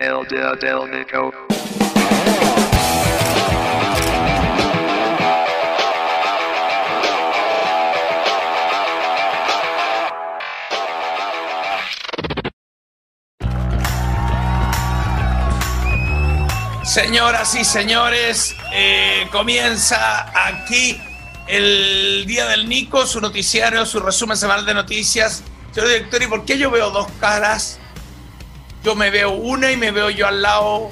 El Delmico. Señoras y señores, eh, comienza aquí el Día del Nico, su noticiario, su resumen semanal de noticias. Señor director, ¿y por qué yo veo dos caras? Yo me veo una y me veo yo al lado.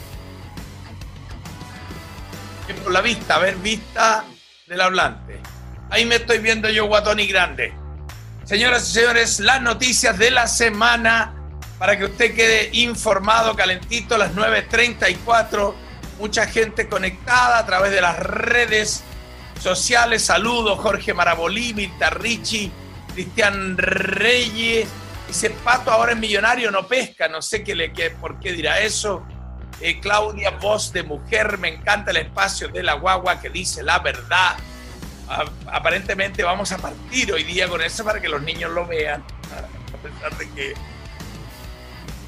Por la vista, a ver, vista del hablante. Ahí me estoy viendo yo guatón y grande. Señoras y señores, las noticias de la semana para que usted quede informado, calentito, las 9.34. Mucha gente conectada a través de las redes sociales. Saludos, Jorge Marabolí, Mirta Ricci, Cristian Reyes. Dice, Pato ahora es millonario, no pesca. No sé qué le, qué, por qué dirá eso. Eh, Claudia, voz de mujer, me encanta el espacio de la guagua que dice la verdad. Aparentemente vamos a partir hoy día con eso para que los niños lo vean. A pesar de que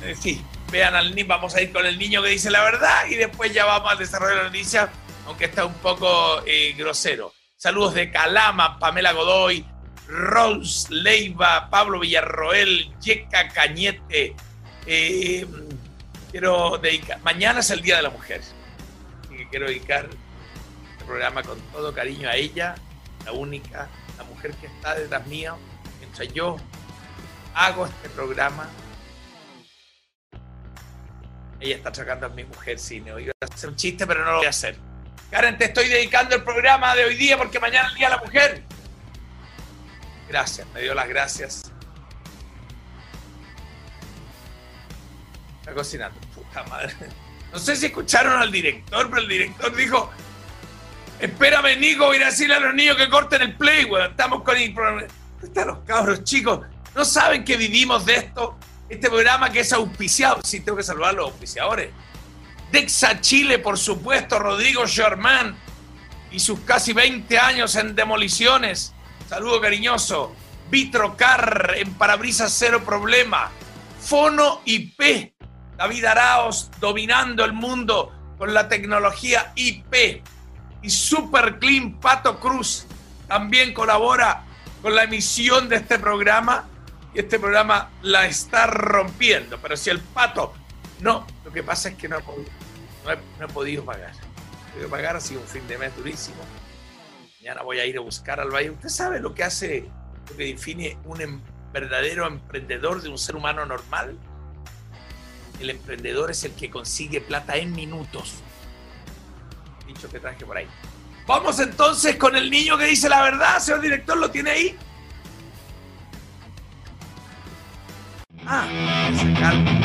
eh, sí, vean al niño, vamos a ir con el niño que dice la verdad y después ya vamos al desarrollo de la noticia, aunque está un poco eh, grosero. Saludos de Calama, Pamela Godoy, Rose Leiva, Pablo Villarroel, Yeca Cañete. Eh, quiero dedicar, mañana es el Día de la Mujer, así que quiero dedicar este programa con todo cariño a ella, la única, la mujer que está detrás mío, mientras yo hago este programa ella está sacando a mi mujer cine. Iba a hacer un chiste, pero no lo voy a hacer. Karen, te estoy dedicando el programa de hoy día porque mañana es el Día de la Mujer. Gracias, me dio las gracias. Está cocinando, puta madre. No sé si escucharon al director, pero el director dijo: Espérame, Nico, voy a ir a decirle a los niños que corten el play, weón. Estamos con el programa. ¿Dónde están los cabros, chicos? ¿No saben que vivimos de esto? Este programa que es auspiciado. Sí, tengo que saludar a los auspiciadores. Dexa Chile, por supuesto, Rodrigo Sherman y sus casi 20 años en demoliciones. Saludo cariñoso. Vitrocar en parabrisas cero problema. Fono IP. David Araos dominando el mundo con la tecnología IP. Y Super Clean Pato Cruz también colabora con la emisión de este programa. Y este programa la está rompiendo. Pero si el pato no, lo que pasa es que no he podido, no he, pagar. He podido pagar, ha sido un fin de mes durísimo. Mañana voy a ir a buscar al valle. ¿Usted sabe lo que hace, lo que define un em- verdadero emprendedor de un ser humano normal? El emprendedor es el que consigue plata en minutos. Dicho que traje por ahí. Vamos entonces con el niño que dice la verdad, señor director, ¿lo tiene ahí? Ah, se calma.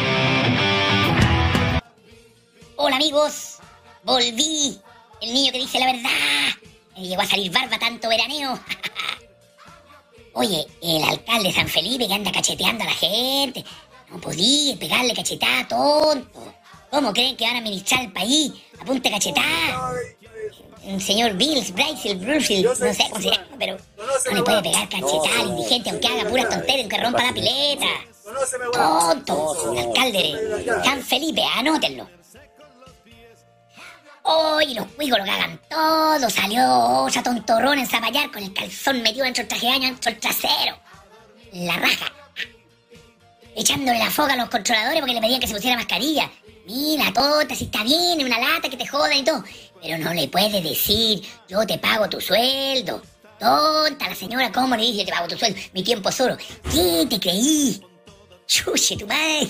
Hola amigos, volví. El niño que dice la verdad. Me llegó a salir barba tanto veraneo. Oye, el alcalde de San Felipe que anda cacheteando a la gente. No podía pegarle cachetada, tonto. ¿Cómo creen que van a administrar el país? A punta de cachetada. Un señor Bills, Bryce, Bruce, no sé cómo se llama, pero no le puede pegar cachetada al indigente aunque haga puras tonterías, aunque rompa la pileta. Tonto, el alcalde de San Felipe, anótenlo. Hoy los cuicos lo cagan todo. Salió esa tontorrona en Zapallar con el calzón metido dentro del traje de baño, dentro del trasero. La raja. Echándole la foga a los controladores porque le pedían que se pusiera mascarilla. Mira, tonta, si está bien, es una lata que te jodan y todo. Pero no le puedes decir, yo te pago tu sueldo. Tonta, la señora, ¿cómo le dice yo te pago tu sueldo? Mi tiempo es oro. ¿Qué te creí? Chuche, tu madre,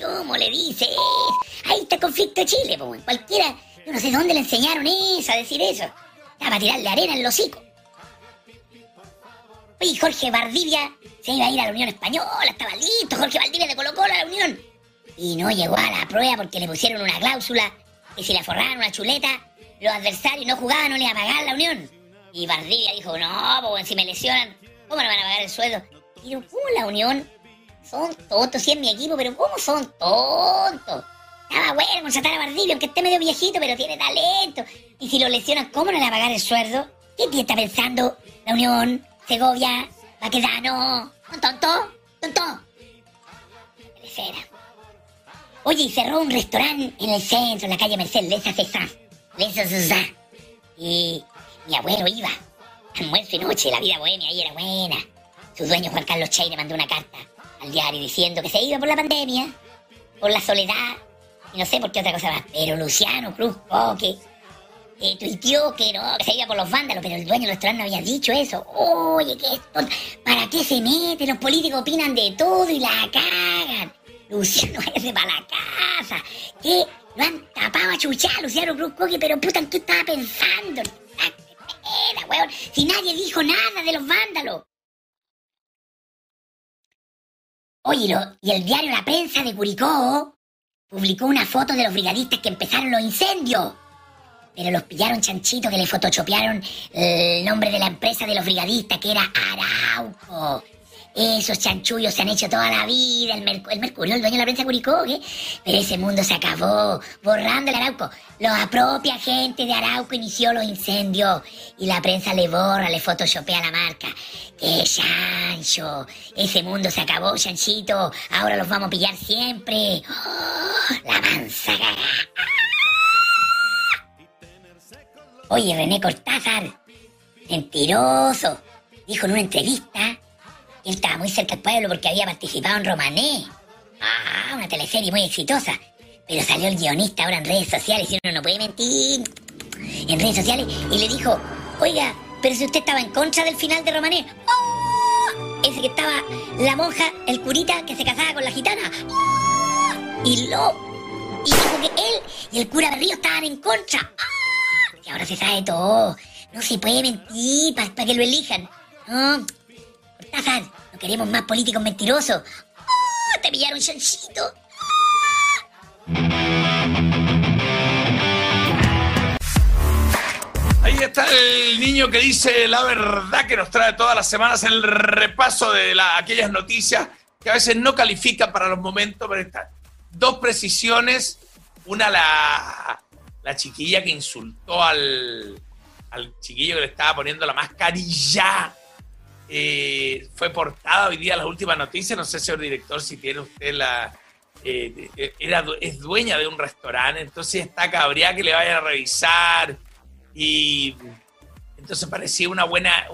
¿cómo le dices? Ahí está el conflicto de Chile, pues, cualquiera. Yo no sé dónde le enseñaron eso, a decir eso. Ya para tirarle arena en los hocico. Oye, Jorge Valdivia se iba a ir a la Unión Española, estaba listo, Jorge Valdivia le colocó a la Unión. Y no llegó a la prueba porque le pusieron una cláusula que si le forraban una chuleta, los adversarios no jugaban, no le iban a pagar la Unión. Y Valdivia dijo, no, pues si me lesionan, ¿cómo no van a pagar el sueldo? Y ¿cómo la Unión? Son tontos, sí es mi equipo, pero ¿cómo son tontos? Estaba bueno contratar a Valdivia, aunque esté medio viejito, pero tiene talento. Y si lo lesionan, ¿cómo no le va a pagar el sueldo? ¿Qué tía está pensando? La Unión, Segovia, Baquedano. ¿Un tonto? ¿Tonto? Tercera. Oye, y cerró un restaurante en el centro, en la calle Merced, Lesa César. Lesa César. Y mi abuelo iba. Almuerzo y noche, la vida bohemia ahí era buena. Su dueño Juan Carlos Chay le mandó una carta al diario diciendo que se iba por la pandemia, por la soledad, y no sé por qué otra cosa más. Pero Luciano Cruz Coque eh, tuiteó que no, que se iba por los vándalos, pero el dueño del restaurante no había dicho eso. Oye, ¿qué esto? ¿Para qué se mete? Los políticos opinan de todo y la cagan. Luciano ese para la casa. ¿Qué? Lo han tapado a chuchar, Luciano Cruz Coque, pero puta, ¿en qué estaba pensando? Era, weón. Si nadie dijo nada de los vándalos. Oye, y el diario La Prensa de Curicó publicó una foto de los brigadistas que empezaron los incendios. Pero los pillaron chanchito que le photoshopearon el nombre de la empresa de los brigadistas, que era Arauco. Esos chanchullos se han hecho toda la vida, el, Mercurio, el dueño de la prensa Curicó, ¿qué? Pero ese mundo se acabó, borrando el Arauco. La propia gente de Arauco inició los incendios y la prensa le borra, le photoshopea la marca. ¡Qué chancho! Ese mundo se acabó, chanchito. Ahora los vamos a pillar siempre. ¡Oh, la mansa Oye, René Cortázar, mentiroso, dijo en una entrevista él estaba muy cerca del pueblo porque había participado en Romané. Ah, una teleserie muy exitosa. Pero salió el guionista ahora en redes sociales y uno no puede mentir. En redes sociales y le dijo, oiga, pero si usted estaba en contra del final de Romané. ¡Oh! Ese que estaba la monja, el curita que se casaba con la gitana. ¡Oh! Y lo... Y dijo que él y el cura Berrío estaban en contra. ¡Ah! Y ahora se sabe todo. No se puede mentir para que lo elijan. No, no queremos más políticos mentirosos. ¡Oh, te pillaron, chanchito! Ahí está el niño que dice la verdad que nos trae todas las semanas el repaso de aquellas noticias que a veces no califican para los momentos, pero están dos precisiones. Una, la, la chiquilla que insultó al, al chiquillo que le estaba poniendo la mascarilla eh, fue portada hoy día las últimas noticias. No sé, señor director, si tiene usted la. Eh, eh, es dueña de un restaurante, entonces está cabreada que le vayan a revisar. Y entonces parecía una buena.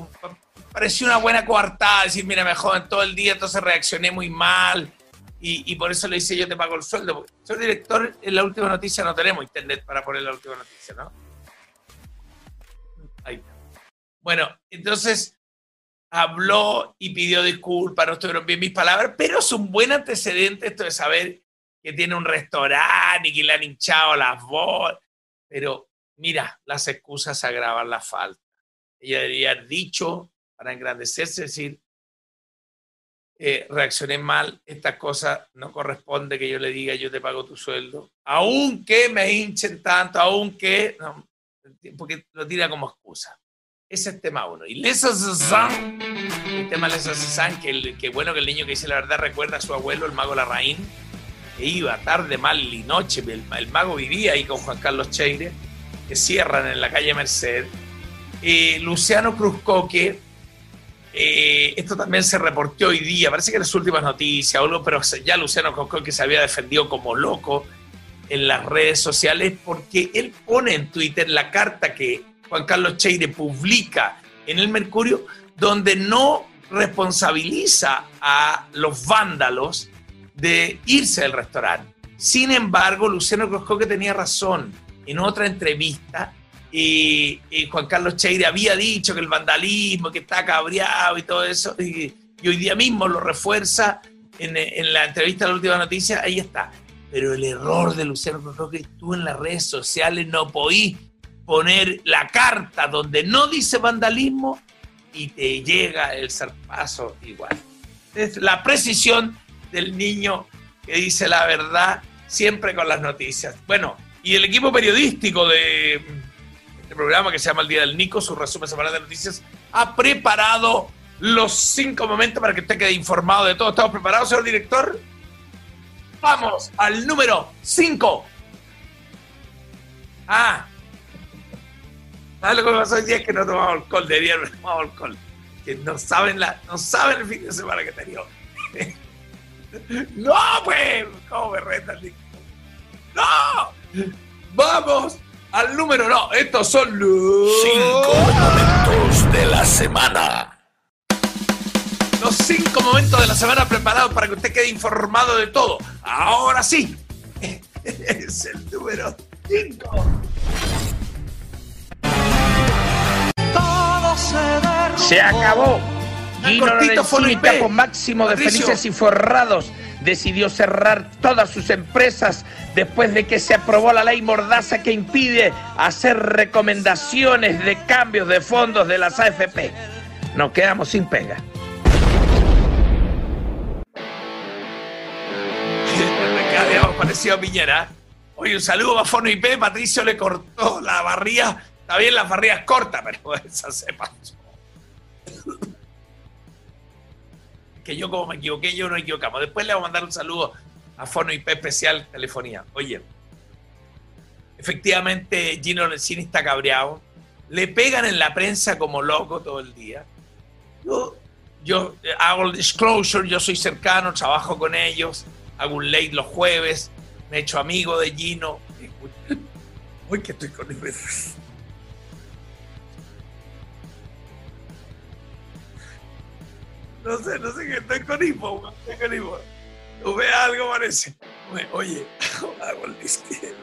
parecía una buena coartada, decir, mira, me joden todo el día, entonces reaccioné muy mal. Y, por eso le dice yo te pago el sueldo. Señor director, en la última noticia no tenemos internet para poner la última noticia, ¿no? Ahí está. Bueno, entonces habló y pidió disculpas, no estuvieron bien mis palabras, pero es un buen antecedente esto de saber que tiene un restaurante y que le han hinchado las bolas. Pero mira, las excusas agravan la falta. Ella debería haber dicho, para engrandecerse, decir, eh, reaccioné mal, esta cosa no corresponde que yo le diga yo te pago tu sueldo, aunque me hinchen tanto, aunque, no, porque lo tira como excusa. Ese es tema uno. Y Lesa el tema Lesa que, que bueno que el niño que dice la verdad recuerda a su abuelo, el mago Larraín, que iba tarde, mal y noche. El, mago vivía ahí con Juan Carlos Cheire, que cierran en la calle Merced. Eh, Luciano Cruzcoque, eh, esto también se reportó hoy día, parece que en las últimas noticias, pero ya Luciano Cruzcoque se había defendido como loco en las redes sociales porque él pone en Twitter la carta que Juan Carlos Cheire publica en el Mercurio, donde no responsabiliza a los vándalos de irse del restaurante. Sin embargo, Luciano que tenía razón. En otra entrevista, y Juan Carlos Cheire había dicho que el vandalismo, que está cabreado y todo eso, y, hoy día mismo lo refuerza en, la entrevista de la última noticia, ahí está. Pero el error de Luciano que tú en las redes sociales no podís poner la carta donde no dice vandalismo y te llega el zarpazo igual. Es la precisión del niño que dice la verdad siempre con las noticias. Bueno, y el equipo periodístico de este programa que se llama El Día del Nico, su resumen semanal de noticias, ha preparado los cinco momentos para que usted quede informado de todo. ¿Estamos preparados, señor director? Vamos al número cinco. Ah, ¿Sabes lo que pasó hoy día? Es que no tomamos alcohol, de día no tomamos alcohol. Que no saben, la, no saben el fin de semana que tenía. no, pues, ¿cómo me reta Vamos al número no. Estos son los cinco momentos de la semana. Los cinco momentos de la semana preparados para que usted quede informado de todo. Ahora sí, es el número cinco. Se acabó. Gino Lorenzini, capo máximo de Felices y Forrados, decidió cerrar todas sus empresas después de que se aprobó la ley Mordaza que impide hacer recomendaciones de cambios de fondos de las AFP. Nos quedamos sin pega. parecido a Piñera. Oye, un saludo a Fono IP. Patricio le cortó la barría. Está bien, las barrías cortas, pero esa se pasó. que yo como me equivoqué, yo no equivocamos. Después le voy a mandar un saludo a Fono IP Especial Telefonía. Oye, efectivamente Gino Lenzini está cabreado. Le pegan en la prensa como loco todo el día. Yo, yo hago el disclosure, yo soy cercano, trabajo con ellos, hago un late los jueves, me he hecho amigo de Gino. Uy, que estoy con No sé, no sé qué, estoy con hipo, estoy con hipo. Tú ve algo, parece. Oye, el disque,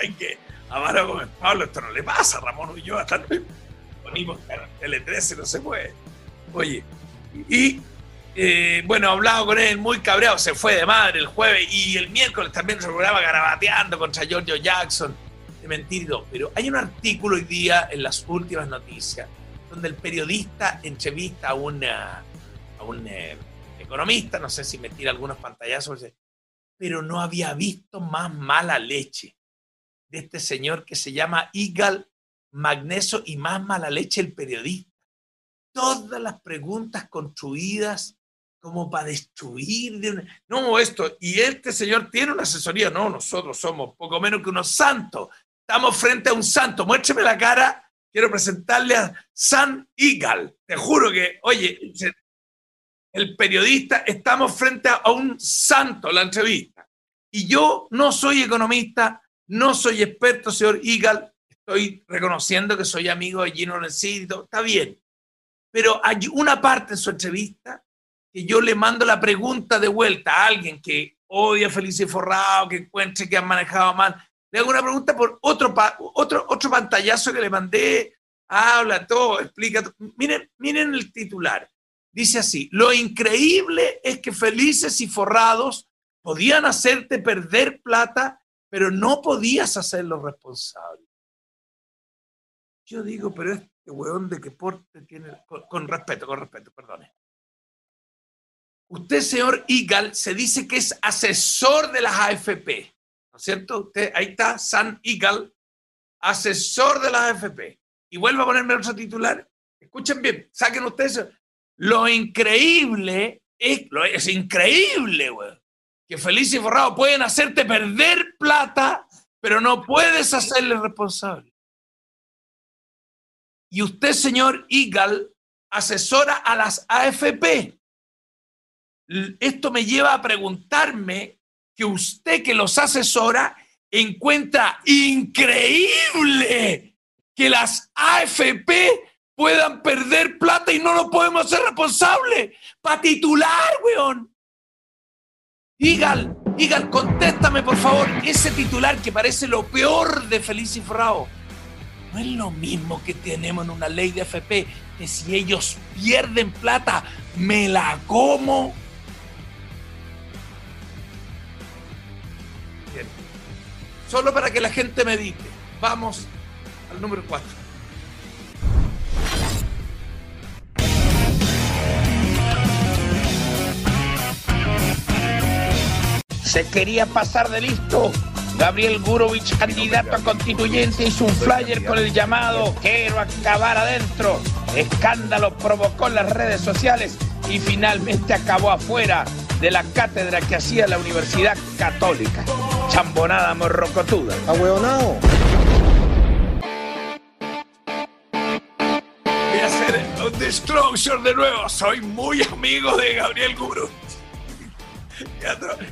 hay que amar con Pablo, esto no le pasa, Ramón yo, hasta con hipo, Tele 13 no se puede. Oye, y eh, bueno, hablado con él muy cabreado, se fue de madre el jueves y el miércoles también se programa garabateando contra Giorgio Jackson, de mentido. Pero hay un artículo hoy día en las últimas noticias donde el periodista entrevista a una un eh, economista, no sé si me tira algunos pantallazos, pero no había visto más mala leche de este señor que se llama Igal Magneso y más mala leche el periodista. Todas las preguntas construidas como para destruir. De No, esto, y este señor tiene una asesoría, no, nosotros somos poco menos que unos santos. Estamos frente a un santo. Muéstrame la cara. Quiero presentarle a San Igal. Te juro que, oye, el periodista, estamos frente a un santo, la entrevista. Y yo no soy economista, no soy experto, señor Igal, estoy reconociendo que soy amigo de Gino Necito, está bien. Pero hay una parte en su entrevista que yo le mando la pregunta de vuelta a alguien que odia a Felice Forrado, que encuentre que han manejado mal. Le hago una pregunta por otro, otro, otro pantallazo que le mandé. Habla todo, explica. Miren, miren el titular. Dice así, lo increíble es que felices y forrados podían hacerte perder plata, pero no podías hacerlo responsable. Yo digo, pero este hueón de qué porte tiene, con, respeto, con respeto, perdone. Usted, señor Igal, se dice que es asesor de las AFP, ¿no es cierto? Usted, ahí está, San Igal, asesor de las AFP. Y vuelvo a ponerme otro titular. Escuchen bien, saquen ustedes lo increíble es, increíble, güey, que Feliz y Forrado pueden hacerte perder plata, pero no puedes hacerle responsable. Y usted, señor Igal, asesora a las AFP. Esto me lleva a preguntarme que usted que los asesora encuentra increíble que las AFP puedan perder plata y no lo podemos hacer responsable. Para titular, weón. Igal, Igal, contéstame por favor. Ese titular que parece lo peor de Feliz y. No es lo mismo que tenemos en una ley de FP, que si ellos pierden plata, me la como. Bien. Solo para que la gente medite. Vamos al número 4. Se quería pasar de listo. Gabriel Gurovich, candidato a constituyente, hizo un flyer con el llamado Quiero acabar adentro. Escándalo provocó en las redes sociales y finalmente acabó afuera de la cátedra que hacía la Universidad Católica. Chambonada morrocotuda. Ahueonao. Voy a hacer un disclosure de nuevo. Soy muy amigo de Gabriel Gurovich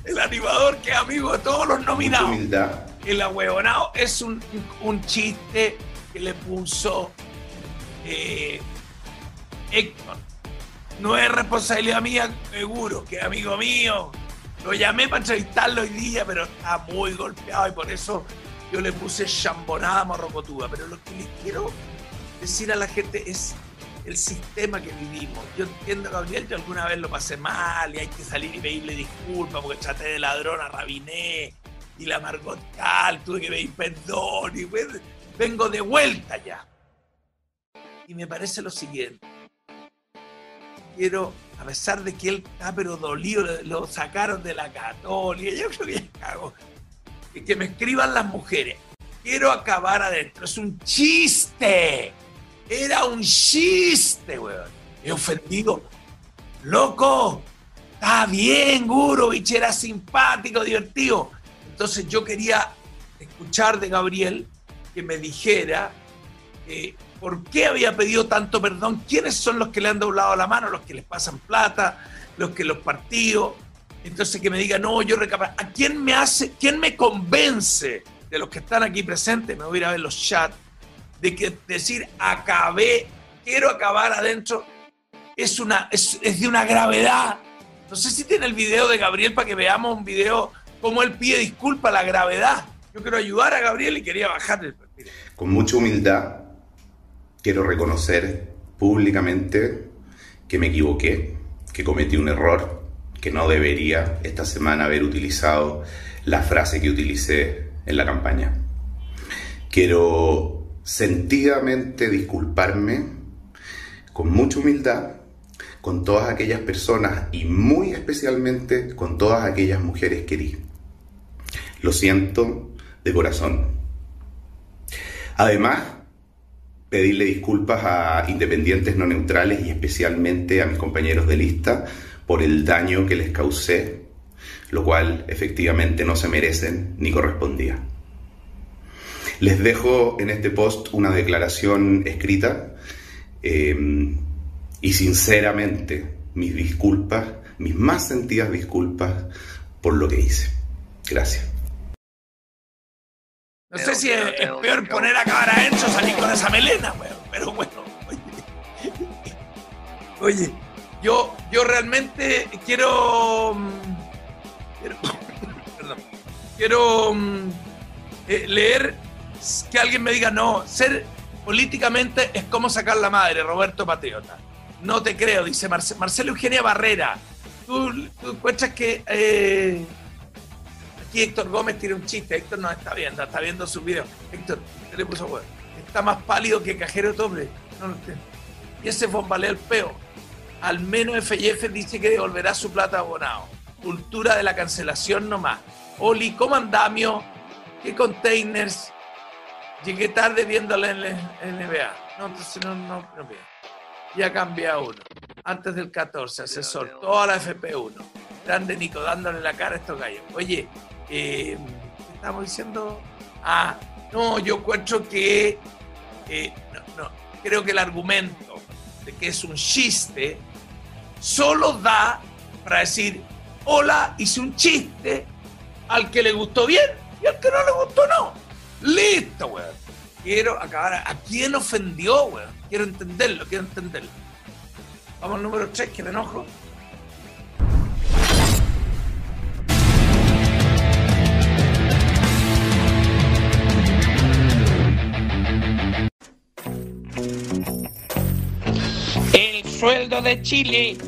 el animador que es amigo de todos los nominados. el ahueonado es un, un chiste que le puso eh, Héctor. No es responsabilidad mía, seguro, que es amigo mío. Lo llamé para entrevistarlo hoy día, pero está muy golpeado y por eso yo le puse chambonada morrocotuda. Pero lo que les quiero decir a la gente es el sistema que vivimos. Yo entiendo, Gabriel, yo alguna vez lo pasé mal y hay que salir y pedirle disculpas porque traté de ladrón a Rabiné y la Margot Cal, tuve que pedir perdón y vengo de vuelta ya. Y me parece lo siguiente quiero, a pesar de que él está pero dolido, lo sacaron de la católica, yo creo que ya cago. Que me escriban las mujeres. Quiero acabar adentro. Es un chiste. Era un chiste, weón. He ofendido. Loco, está bien, Gurovich, era simpático, divertido. Entonces yo quería escuchar de Gabriel que me dijera eh, ¿Por qué había pedido tanto perdón? ¿Quiénes son los que le han doblado la mano? Los que les pasan plata, los que los partidos. Entonces que me diga, no, yo recapaz. ¿A quién me hace, quién me convence de los que están aquí presentes? Me voy a ir a ver los chats. De que decir, acabé, quiero acabar adentro, es, una, es, de una gravedad. No sé si tiene el video de Gabriel para que veamos un video cómo él pide disculpa la gravedad. Yo quiero ayudar a Gabriel y quería bajar el... Con mucha humildad quiero reconocer públicamente que me equivoqué, que cometí un error, que no debería esta semana haber utilizado la frase que utilicé en la campaña. Quiero sentidamente disculparme con mucha humildad con todas aquellas personas y muy especialmente con todas aquellas mujeres que di. Lo siento de corazón. Además, pedirle disculpas a independientes no neutrales y especialmente a mis compañeros de lista por el daño que les causé, lo cual efectivamente no se merecen ni correspondía. Les dejo en este post una declaración escrita eh, y sinceramente mis disculpas, mis más sentidas disculpas por lo que hice. Gracias. No sé si es, peor poner a acabar a Enzo salir con esa melena, weón. Pero bueno, oye. yo, yo realmente quiero. Mm, quiero perdón. Quiero mm, eh, leer que alguien me diga, no, ser políticamente es como sacar la madre, Roberto Patriota. No te creo, dice Marcelo Eugenia Barrera. Tú, tú encuentras que. Eh, Aquí Héctor Gómez tiene un chiste. Héctor no está viendo, está viendo su video. Héctor, ¿qué puso bueno? Está más pálido que cajero doble. No lo entiendo. Y ese bombalea el peo. Al menos FIF dice que devolverá su plata abonado. Cultura de la cancelación nomás. Oli, ¿cómo andamio? ¿Qué containers? Llegué tarde viéndole en la NBA. No, entonces no, no, no Ya cambia uno. Antes del 14, asesor. Toda la FP1. Grande Nico, dándole la cara a estos gallos. Oye, eh, ¿Qué estamos diciendo? Ah, no, yo encuentro que. Eh, no, no, creo que el argumento de que es un chiste solo da para decir: Hola, hice un chiste al que le gustó bien y al que no le gustó no. Listo, weón. Quiero acabar. ¿A quién ofendió, weón? Quiero entenderlo, quiero entenderlo. Vamos al número 3, que me enojo. sueldo de Chile.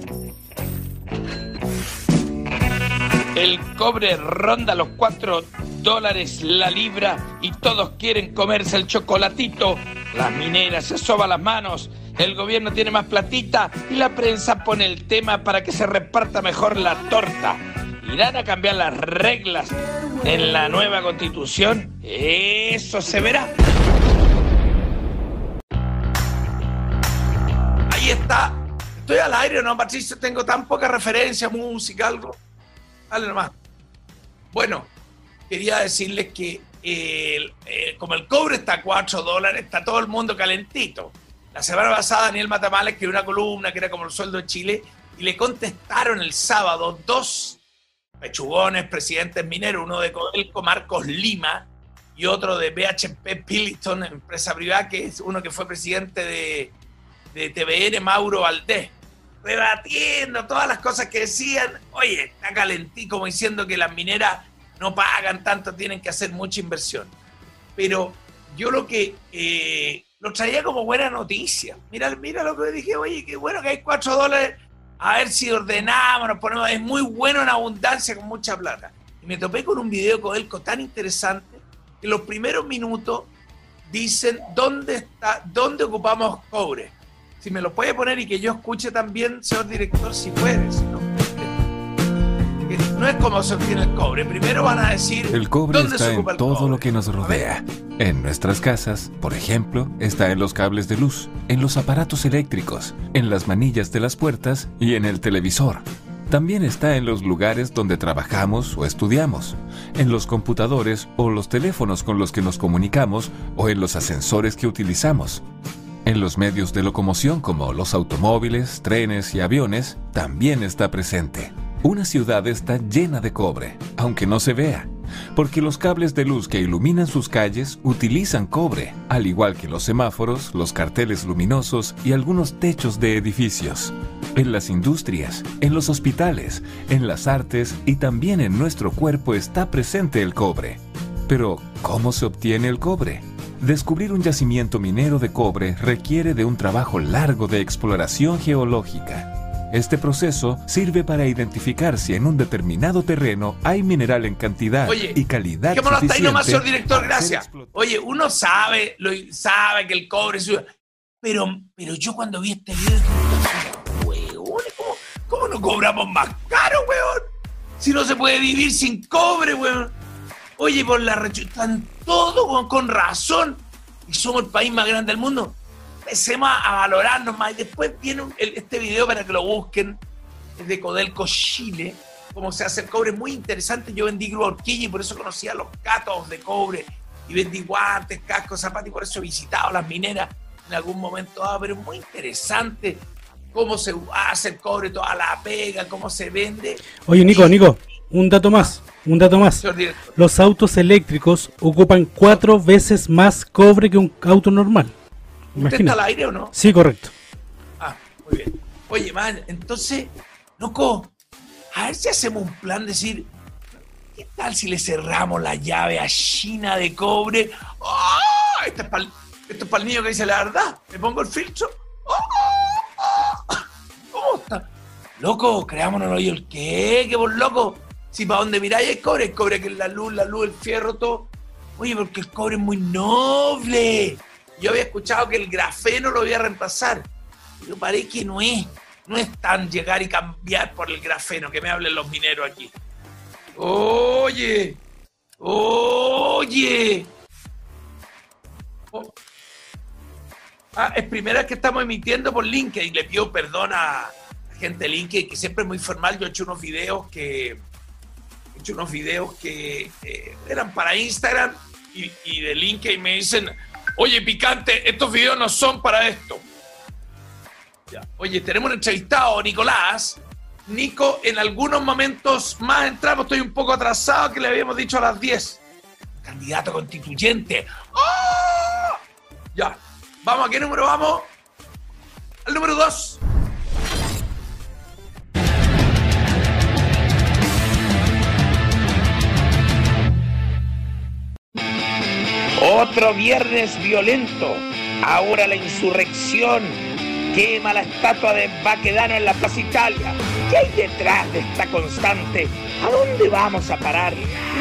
El cobre ronda los 4 dólares la libra y todos quieren comerse el chocolatito. Las mineras se soban las manos, el gobierno tiene más platita y la prensa pone el tema para que se reparta mejor la torta. ¿Irán a cambiar las reglas en la nueva constitución? Eso se verá. Ahí está Estoy al aire, ¿no, Patricio? Tengo tan poca referencia, música, algo. Dale nomás. Bueno, quería decirles que eh, como el cobre está a 4 dólares, está todo el mundo calentito. La semana pasada Daniel Matamales escribió una columna que era como el sueldo de Chile y le contestaron el sábado dos pechugones, presidentes mineros, uno de Codelco, Marcos Lima, y otro de BHP Pilliston, empresa privada, que es uno que fue presidente de, de TVN, Mauro Valdés, rebatiendo todas las cosas que decían. Oye, está calentí como diciendo que las mineras no pagan tanto, tienen que hacer mucha inversión. Pero yo lo que eh, lo traía como buena noticia. Mira, mira lo que dije, oye, qué bueno que hay cuatro dólares. A ver si ordenamos, nos ponemos. Es muy bueno en abundancia con mucha plata. Y me topé con un video Codelco tan interesante que los primeros minutos dicen dónde está, dónde ocupamos cobre. Si me lo puede poner y que yo escuche también, señor director, si puede. ¿no? No es como se obtiene el cobre. Primero van a decir. El cobre está en todo lo que nos rodea. En nuestras casas, por ejemplo, está en los cables de luz, en los aparatos eléctricos, en las manillas de las puertas y en el televisor. También está en los lugares donde trabajamos o estudiamos, en los computadores o los teléfonos con los que nos comunicamos o en los ascensores que utilizamos. En los medios de locomoción como los automóviles, trenes y aviones también está presente. Una ciudad está llena de cobre, aunque no se vea, porque los cables de luz que iluminan sus calles utilizan cobre, al igual que los semáforos, los carteles luminosos y algunos techos de edificios. En las industrias, en los hospitales, en las artes y también en nuestro cuerpo está presente el cobre. Pero, ¿cómo se obtiene el cobre? Descubrir un yacimiento minero de cobre requiere de un trabajo largo de exploración geológica este proceso sirve para identificar si en un determinado terreno hay mineral en cantidad y calidad suficiente. ahí nomás, señor director, gracias. Oye, uno sabe, lo, sabe que el cobre es... Pero, pero yo cuando vi este video, ¿cómo, ¿cómo no cobramos más caro, weón? Si no se puede vivir sin cobre, weón. Oye, por la región, están todos con razón. Y somos el país más grande del mundo empecemos a valorarnos más. Y después viene este video para que lo busquen, es de Codelco Chile, cómo se hace el cobre, muy interesante. Yo vendí grúa horquilla y por eso conocía los gatos de cobre, y vendí guantes, cascos, zapatos, y por eso he visitado las mineras en algún momento. Ah, pero es muy interesante cómo se hace el cobre, toda la pega, cómo se vende. Oye, Nico, Nico, un dato más, un dato más. Los autos eléctricos ocupan cuatro veces más cobre que un auto normal. ¿Usted está al aire o no? Sí, correcto. Ah, muy bien. Oye, man, entonces, loco, a ver si hacemos un plan, decir, ¿qué tal si le cerramos la llave a China de cobre? ¡Oh! Esto es para el, niño que dice la verdad. ¿Me pongo el filtro? ¡Oh! ¿Cómo está? Loco, creámonos el qué, qué por loco. Si para donde miráis hay cobre, el cobre que es la luz, la luz, el fierro, todo. Oye, porque el cobre es muy noble yo había escuchado que el grafeno lo voy a reemplazar. Pero parece que no es, no es tan llegar y cambiar por el grafeno, que me hablen los mineros aquí. Oye, oye. Oh. Ah, es primera vez que estamos emitiendo por LinkedIn. Le pido perdón a la gente de LinkedIn, que siempre es muy formal. Yo he hecho unos videos que. He hecho unos videos que eh, eran para Instagram y de LinkedIn me dicen Oye, picante, estos videos no son para esto. Oye, tenemos un entrevistado, Nicolás. Nico, en algunos momentos más entramos, estoy un poco atrasado, que le habíamos dicho a las 10. Candidato constituyente. ¡Oh! Ya, vamos, ¿a qué número vamos? Al número 2. Otro viernes violento. Ahora la insurrección quema la estatua de Baquedano en la Plaza Italia. ¿Qué hay detrás de esta constante? ¿A dónde vamos a parar?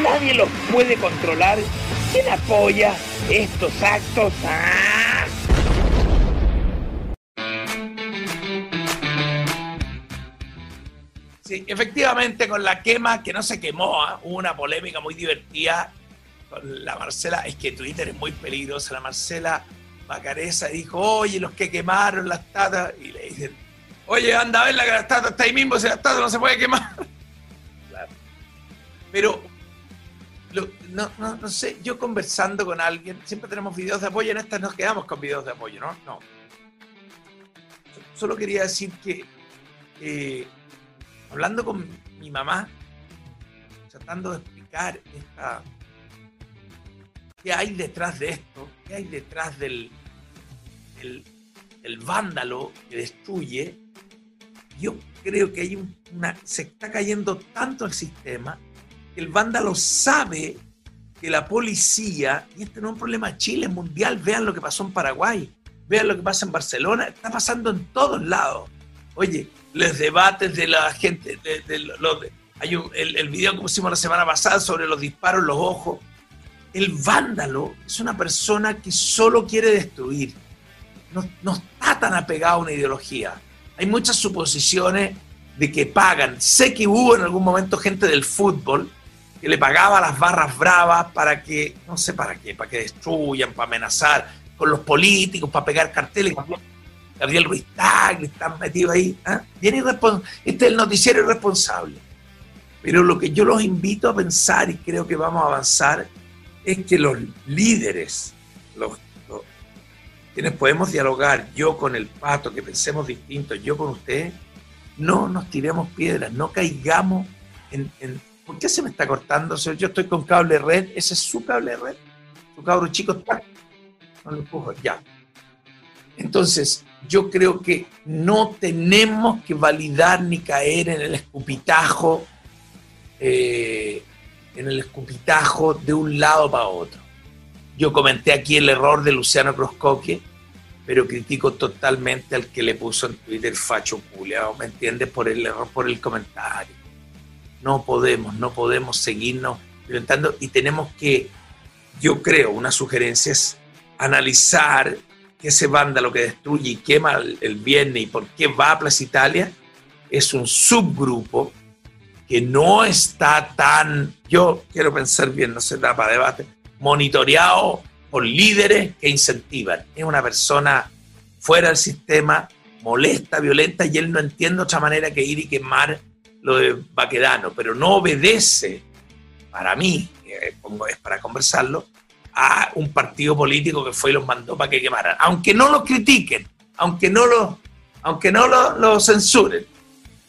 Nadie los puede controlar. ¿Quién apoya estos actos? ¡Ah! Sí, efectivamente, con la quema que no se quemó, ¿ah? hubo una polémica muy divertida la Marcela, es que Twitter es muy peligroso, la Marcela Macaresa dijo, oye, los que quemaron la estatua, y le dicen, oye, anda a ver la estatua está ahí mismo, si la estatua no se puede quemar. Pero, no, no, no, sé, yo conversando con alguien, siempre tenemos videos de apoyo, en estas nos quedamos con videos de apoyo, ¿no? No. Solo quería decir que, eh, hablando con mi mamá, tratando de explicar esta qué hay detrás de esto, qué hay detrás del el, vándalo que destruye, yo creo que hay una, se está cayendo tanto el sistema que el vándalo sabe que la policía, y este no es un problema Chile, mundial, vean lo que pasó en Paraguay, vean lo que pasa en Barcelona, está pasando en todos lados. Oye, los debates de la gente, de, los, hay el, el, video que pusimos la semana pasada sobre los disparos los ojos. El vándalo es una persona que solo quiere destruir. No, no está tan apegado a una ideología. Hay muchas suposiciones de que pagan. Sé que hubo en algún momento gente del fútbol que le pagaba las barras bravas para que, no sé para qué, para que destruyan, para amenazar con los políticos, para pegar carteles. Gabriel Ruiz Tagli están metidos ahí. ¿eh? Bien. Este es el noticiero irresponsable. Pero lo que yo los invito a pensar y creo que vamos a avanzar es que los líderes, los, quienes podemos dialogar, yo con el pato, que pensemos distinto, yo con usted, no nos tiremos piedras, no caigamos en, ¿Por qué se me está cortando? yo estoy con cable red, ese es su cable red. Su cabro chico está. No lo empujo, ya. Entonces, yo creo que no tenemos que validar ni caer en el escupitajo, eh, en el escupitajo de un lado para otro. Yo comenté aquí el error de Luciano Croscoque, pero critico totalmente al que le puso en Twitter facho culiao, ¿me entiendes? Por el error, por el comentario. No podemos, no podemos seguirnos violentando y tenemos que, yo creo, una sugerencia es analizar que ese vándalo que destruye y quema el viernes y por qué va a Plaza Italia es un subgrupo que no está tan, yo quiero pensar bien, no se da para debate, monitoreado por líderes que incentivan. Es una persona fuera del sistema, molesta, violenta, y él no entiende otra manera que ir y quemar lo de Baquedano, pero no obedece, para mí, es para conversarlo, a un partido político que fue y los mandó para que quemaran. Aunque no lo critiquen, aunque no lo, aunque no lo, censuren,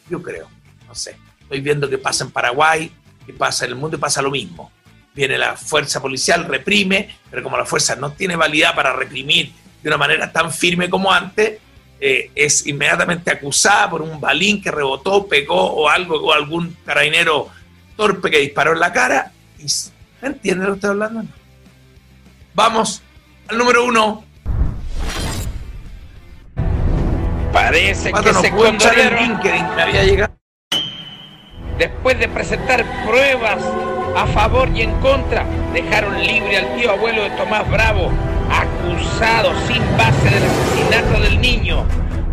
yo creo, no sé. Estoy viendo que pasa en Paraguay, que pasa en el mundo y pasa lo mismo. Viene la fuerza policial, reprime, pero como la fuerza no tiene validad para reprimir de una manera tan firme como antes, eh, es inmediatamente acusada por un balín que rebotó, pegó o algo, o algún carabinero torpe que disparó en la cara. Y, ¿Me entiende lo que estoy hablando? Vamos al número uno. Parece que se LinkedIn me había llegado. Después de presentar pruebas a favor y en contra, dejaron libre al tío abuelo de Tomás Bravo, acusado sin base del asesinato del niño.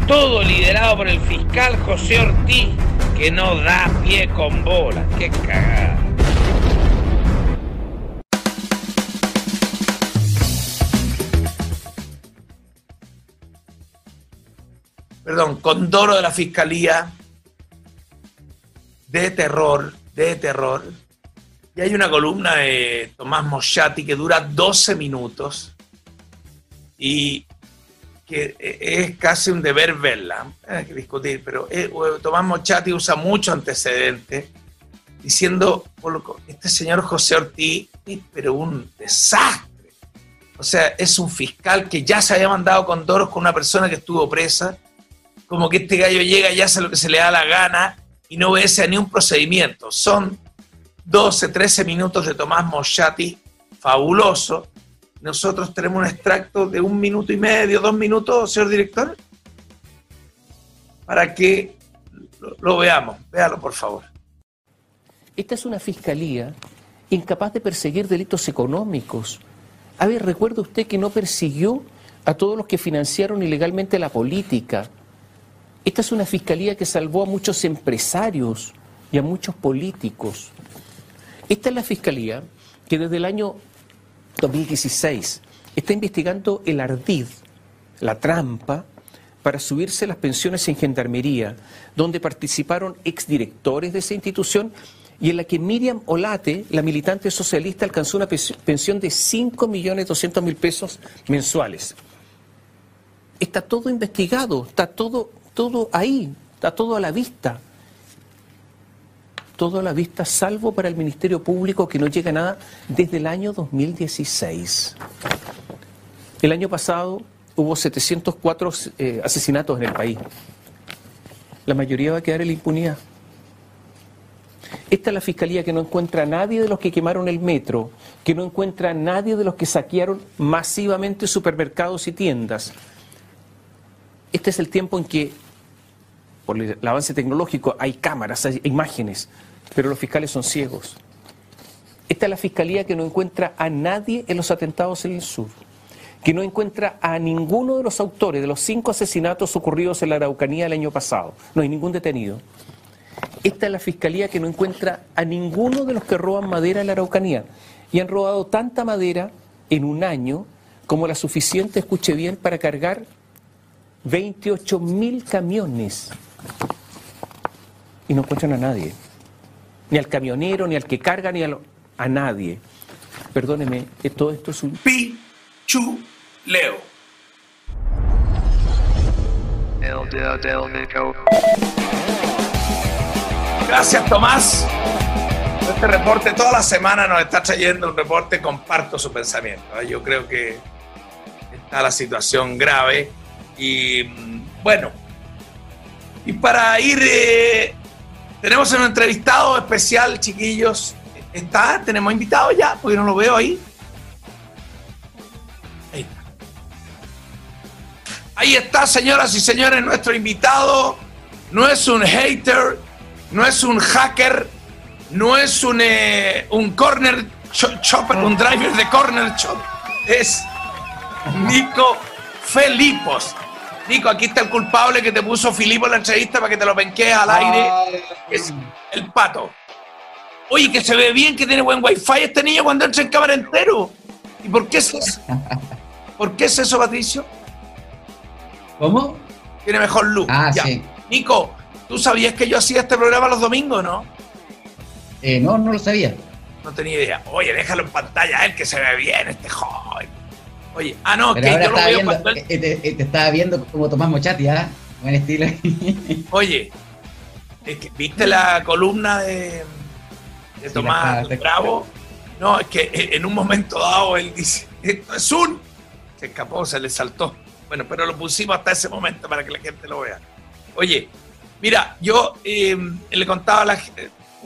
Todo liderado por el fiscal José Ortiz, que no da pie con bola. ¡Qué cagada! perdón, Condoro de la Fiscalía, de terror, de terror. Y hay una columna de Tomás Moschati que dura 12 minutos y que es casi un deber verla, hay que discutir, pero Tomás Moschati usa mucho antecedente diciendo, este señor José Ortiz, pero un desastre. O sea, es un fiscal que ya se había mandado con Doros con una persona que estuvo presa como que este gallo llega y hace lo que se le da la gana y no obedece a ni un procedimiento. Son 12, 13 minutos de Tomás Moschati, fabuloso. Nosotros tenemos un extracto de un minuto y medio, dos minutos, señor director, para que lo, veamos. Véalo, por favor. Esta es una fiscalía incapaz de perseguir delitos económicos. A ver, recuerda usted que no persiguió a todos los que financiaron ilegalmente la política, esta es una fiscalía que salvó a muchos empresarios y a muchos políticos. Esta es la fiscalía que desde el año 2016 está investigando el ardid, la trampa, para subirse las pensiones en gendarmería, donde participaron exdirectores de esa institución y en la que Miriam Olate, la militante socialista, alcanzó una pensión de 5.200.000 pesos mensuales. Está todo investigado, está todo todo ahí, está todo a la vista. todo a la vista, salvo para el Ministerio Público, que no llega nada desde el año 2016. El año pasado hubo 704 eh, asesinatos en el país. La mayoría va a quedar en la impunidad. Esta es la fiscalía que no encuentra a nadie de los que quemaron el metro, que no encuentra a nadie de los que saquearon masivamente supermercados y tiendas. Este es el tiempo en que, por el avance tecnológico, hay cámaras, hay imágenes, pero los fiscales son ciegos. Esta es la fiscalía que no encuentra a nadie en los atentados en el sur, que no encuentra a ninguno de los autores de los cinco asesinatos ocurridos en la Araucanía el año pasado. No hay ningún detenido. Esta es la fiscalía que no encuentra a ninguno de los que roban madera en la Araucanía. Y han robado tanta madera en un año como la suficiente, escuche bien, para cargar 28 mil camiones. Y no encuentran a nadie. Ni al camionero, ni al que carga, ni a, a nadie. Perdóneme, todo esto es un... Leo. Gracias, Tomás. Este reporte toda la semana nos está trayendo un reporte, comparto su pensamiento. ¿eh? Yo creo que está la situación grave y mm, bueno, y para ir, eh, tenemos un entrevistado especial, chiquillos. ¿Está? ¿Tenemos invitado ya? Porque no lo veo ahí. Ahí está. Ahí está, señoras y señores, nuestro invitado. No es un hater, no es un hacker, no es un, eh, un corner chopper, un driver de corner shop. Es Nico Felipos. Nico, aquí está el culpable que te puso Filipo en la entrevista para que te lo penquees al aire. Es el pato. Oye, que se ve bien, que tiene buen wifi este niño cuando entra en cámara entero. ¿Y por qué es eso? ¿Por qué es eso, Patricio? ¿Cómo? Tiene mejor luz. Ah, sí. Nico, ¿Tú sabías que yo hacía este programa los domingos, no? Eh, no, no lo sabía. No tenía idea. Oye, déjalo en pantalla, él que se ve bien, este joven. Oye, ah, no, que yo lo veo viendo, cuando él... te, te, estaba viendo como Tomás Mochati, ¿ah? Buen estilo. Oye, es que, ¿viste la columna de, de Tomás Bravo? No, es que en un momento dado él dice, esto es un... Se escapó, se le saltó. Bueno, pero lo pusimos hasta ese momento para que la gente lo vea. Oye, Mira, yo eh, le contaba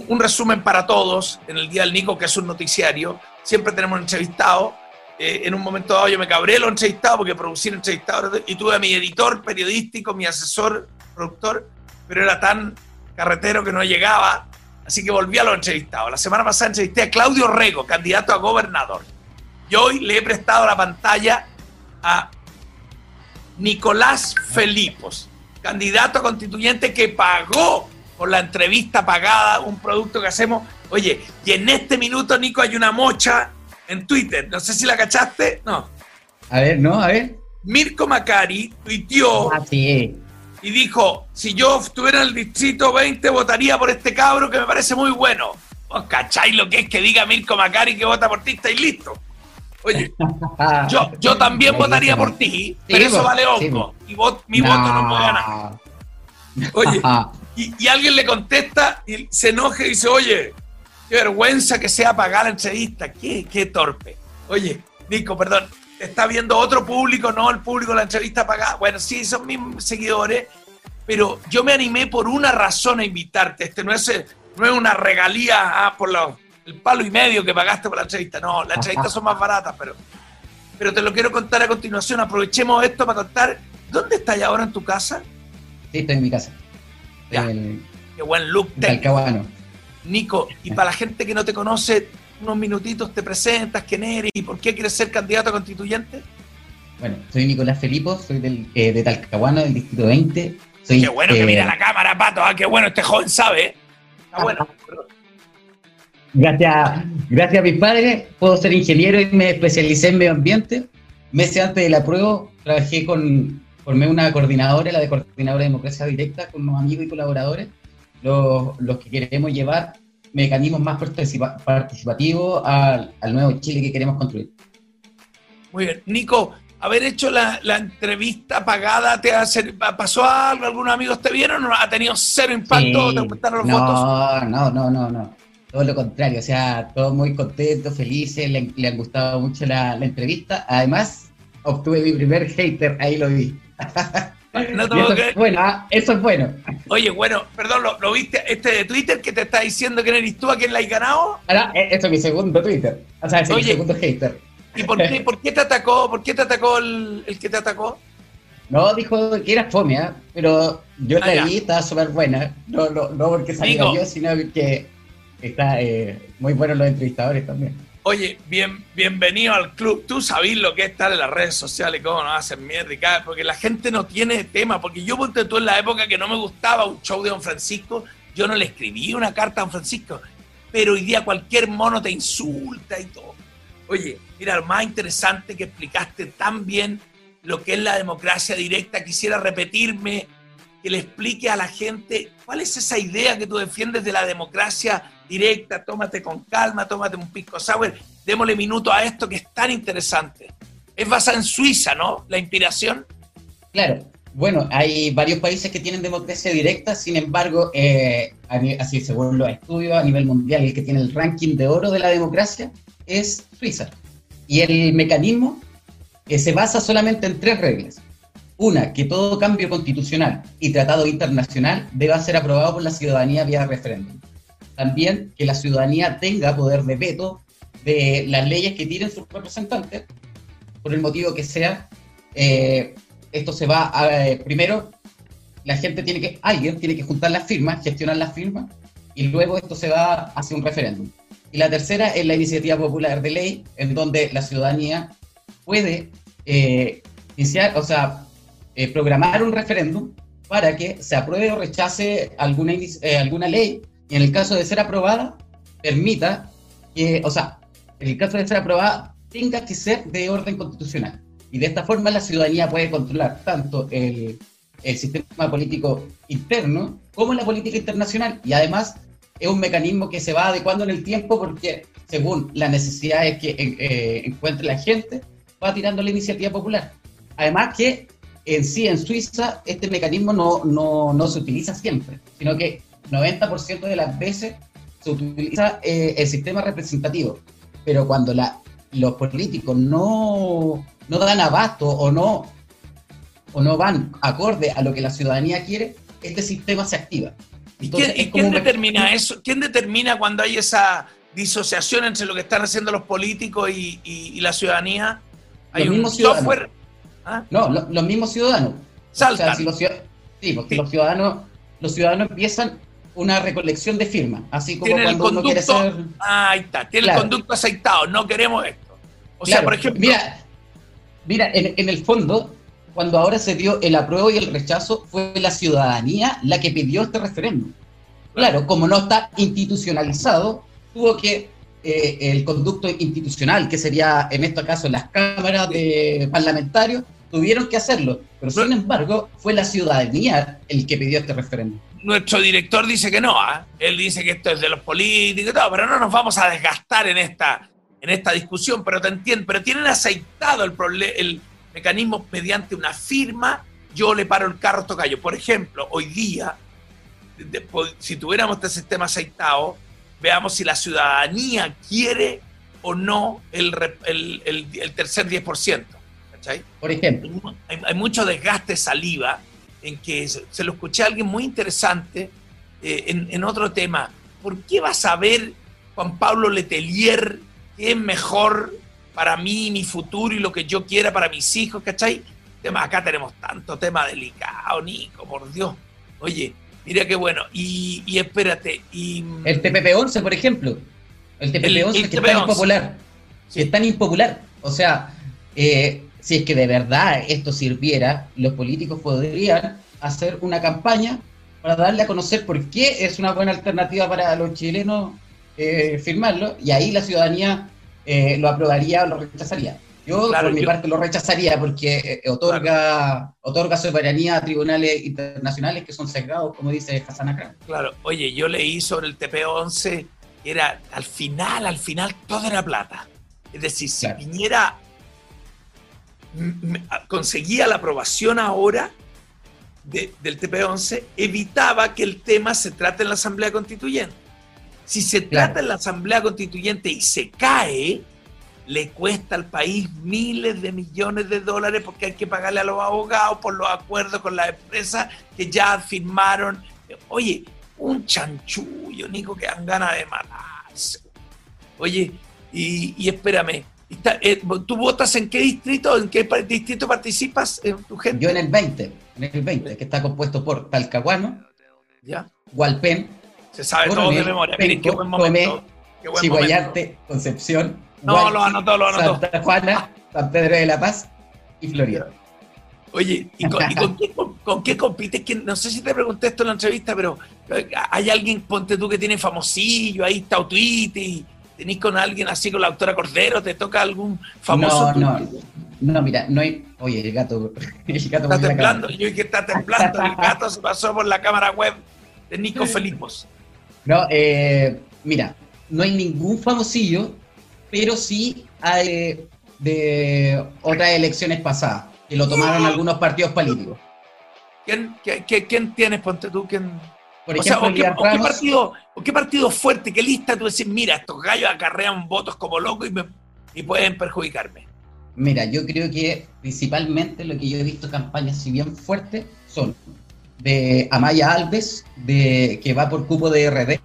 un resumen para todos en el Día del Nico, que es un noticiario. Siempre tenemos entrevistado. Eh, en un momento dado yo me cabré lo entrevistado porque producí entrevistadores y tuve a mi editor periodístico, mi asesor, productor, pero era tan carretero que no llegaba, así que volví a los entrevistados. La semana pasada entrevisté a Claudio Rego, candidato a gobernador. Y hoy le he prestado la pantalla a Nicolás Felipos, candidato constituyente que pagó por la entrevista pagada un producto que hacemos. Oye, y en este minuto, Nico, hay una mocha en Twitter. No sé si la cachaste. No. A ver, no, a ver. Mirko Macari tuiteó ah, sí. y dijo: Si yo estuviera en el distrito 20, votaría por este cabro que me parece muy bueno. ¿Vos cacháis lo que es que diga Mirko Macari que vota por ti? y listo. Oye, yo, yo también votaría por ti, pero eso vale hongo. Y mi voto no puede ganar. Oye, y, alguien le contesta y se enoja y dice, oye, qué vergüenza que sea pagar la entrevista. Qué, qué torpe. Oye, Nico, perdón, está viendo otro público, no el público de la entrevista pagada. Bueno, sí, son mis seguidores, pero yo me animé por una razón a invitarte. Este no es, no es una regalía ah, por el palo y medio que pagaste por la entrevista. No, las entrevistas son más baratas, pero, pero te lo quiero contar a continuación. Aprovechemos esto para contar. ¿Dónde estás ahora en tu casa? Sí, estoy en mi casa. Qué buen look Talcahuano. Nico, y para la gente que no te conoce, unos minutitos te presentas, quién eres y por qué quieres ser candidato a constituyente. Bueno, soy Nicolás Felipo, soy del, eh, de Talcahuano, del Distrito 20. Soy, qué bueno que mira eh, la cámara, Pato, ah, qué bueno, este joven sabe. ¿eh? Está bueno. Gracias, gracias a mis padres, puedo ser ingeniero y me especialicé en medio ambiente. Meses antes de la prueba, trabajé con, formé una coordinadora, la de coordinadora de democracia directa, con unos amigos y colaboradores, los, los que queremos llevar mecanismos más participativos al, al nuevo Chile que queremos construir. Muy bien. Nico, haber hecho la, entrevista pagada te hace, pasó algo? ¿Algunos amigos te vieron o ha tenido cero impacto? ¿Te gustaron los no, votos? No, no, no, no. Todo lo contrario, o sea, todos muy contentos, felices, le, le han gustado mucho la, entrevista. Además, obtuve mi primer hater, ahí lo vi. No eso, que... bueno, ah, eso es bueno. Oye, bueno, perdón, ¿lo, viste este de Twitter que te está diciendo que eres tú a quien la has ganado? Ahora, e, esto es mi segundo Twitter. O sea, es mi segundo hater. ¿Y por qué, por qué te atacó? ¿Por qué te atacó el, que te atacó? No, dijo que era fome, ¿eh? pero yo la ah, vi, estaba súper buena. No, no, no porque saliera yo, sino que está eh, muy bueno los entrevistadores también. Oye, bien, bienvenido al club. Tú sabes lo que es estar en las redes sociales, cómo nos hacen mierda y cada, porque la gente no tiene tema. Porque yo ponte tú en la época que no me gustaba un show de Don Francisco, yo no le escribí una carta a Don Francisco, pero hoy día cualquier mono te insulta y todo. Oye, mira, lo más interesante que explicaste tan bien lo que es la democracia directa, quisiera repetirme, que le explique a la gente cuál es esa idea que tú defiendes de la democracia directa, tómate con calma, tómate un pisco sour, démosle minuto a esto que es tan interesante. Es basada en Suiza, ¿no? La inspiración. Claro, bueno, hay varios países que tienen democracia directa, sin embargo, eh, así según los estudios a nivel mundial, el que tiene el ranking de oro de la democracia es Suiza. Y el mecanismo eh, se basa solamente en tres reglas. Una, que todo cambio constitucional y tratado internacional deba ser aprobado por la ciudadanía vía referéndum. También que la ciudadanía tenga poder de veto de las leyes que tiren sus representantes, por el motivo que sea. Eh, esto se va a, eh, primero, la gente tiene que, alguien tiene que juntar las firmas, gestionar las firmas, y luego esto se va hacia un referéndum. Y la tercera es la iniciativa popular de ley, en donde la ciudadanía puede eh, iniciar, o sea, eh, programar un referéndum para que se apruebe o rechace alguna, eh, alguna ley y en el caso de ser aprobada, permita que, o sea, en el caso de ser aprobada, tenga que ser de orden constitucional. Y de esta forma la ciudadanía puede controlar tanto el, el sistema político interno como la política internacional. Y además es un mecanismo que se va adecuando en el tiempo porque según las necesidades que eh, encuentre la gente, va tirando la iniciativa popular. Además que en sí, en Suiza, este mecanismo no, no, no se utiliza siempre, sino que 90% de las veces se utiliza eh, el sistema representativo. Pero cuando la, los políticos no, no dan abasto o no, o no van acorde a lo que la ciudadanía quiere, este sistema se activa. ¿Y quién, determina eso? ¿Quién determina cuando hay esa disociación entre lo que están haciendo los políticos y, la ciudadanía? ¿Hay un software? ¿Ah? No, los mismos ciudadanos. Saltan. sí, porque los ciudadanos, los ciudadanos empiezan una recolección de firmas, así como cuando el conducto, uno quiere ser... ahí está, tiene el conducto aceitado, no queremos esto. O sea, por ejemplo... Mira, mira en, en, el fondo, cuando ahora se dio el apruebo y el rechazo, fue la ciudadanía la que pidió este referéndum. Claro, como no está institucionalizado, tuvo que eh, el conducto institucional, que sería en este caso las cámaras de parlamentarios, tuvieron que hacerlo. Pero sin embargo, fue la ciudadanía el que pidió este referéndum. Nuestro director dice que no, ¿ah? él dice que esto es de los políticos y todo, pero no nos vamos a desgastar en esta, en esta discusión, pero te entiendo, pero tienen aceitado el, el mecanismo mediante una firma, yo le paro el carro tocayo. Por ejemplo, hoy día, si tuviéramos este sistema aceitado, veamos si la ciudadanía quiere o no el, el, tercer 10%. ¿cachai? Por ejemplo. Hay, mucho desgaste saliva en que se, lo escuché a alguien muy interesante eh, en, en, otro tema. ¿Por qué vas a ver Juan Pablo Letelier qué es mejor para mí, mi futuro y lo que yo quiera para mis hijos, ¿cachai? Tema, acá tenemos tanto tema delicado, Nico, por Dios. Oye, mira qué bueno. Y, espérate. Y... Mm, el TPP-11, por ejemplo. El TPP-11 que es tan impopular. Que es tan impopular. O sea, eh, si es que de verdad esto sirviera, los políticos podrían hacer una campaña para darle a conocer por qué es una buena alternativa para los chilenos eh, firmarlo. Y ahí la ciudadanía eh, lo aprobaría o lo rechazaría. Yo, por mi parte, lo rechazaría porque eh, otorga, otorga soberanía a tribunales internacionales que son sesgados, como dice Hassan acá. Claro, oye, yo leí sobre el TP-11 que era, al final, al final, todo era plata. Es decir, si viniera conseguía la aprobación ahora del TP11, evitaba que el tema se trate en la Asamblea Constituyente. Si se trata en la Asamblea Constituyente y se cae, le cuesta al país miles de millones de dólares porque hay que pagarle a los abogados por los acuerdos con las empresas que ya firmaron. Oye, un chanchullo, Nico, que dan ganas de matarse. Oye, y, espérame, eh, ¿tú votas en qué distrito? ¿En qué distrito participas en tu gente? Yo en el 20, en el 20, que está compuesto por Talcahuano, ¿Ya? Hualpén, se sabe todo de memoria. Miren, qué buen momento. Concepción, no, lo anotó, lo anotó. Santa Juana, San Pedro de la Paz y Florida. Oye, ¿y, con, qué, compites? No sé si te pregunté esto en la entrevista, pero eh, hay alguien, ponte tú, que tiene famosillo, ahí está Twitter, y tenés con alguien así, con la autora Cordero, te toca algún famoso. No, no, no, mira, no hay. Oye, el gato. El gato está temblando, yo que está temblando, el gato se pasó por la cámara web de Nico Felipos. No, eh, mira, no hay ningún famosillo pero sí hay de otras elecciones pasadas, que lo tomaron algunos partidos políticos. ¿Quién, quién tienes, ponte tú? ¿quién? Por ejemplo, o, qué, partido, qué partido fuerte, qué lista tú decís, mira, estos gallos acarrean votos como locos y, pueden perjudicarme? Mira, yo creo que principalmente lo que yo he visto campañas, si bien fuertes, son de Amaya Alves, de, que va por cupo de RD,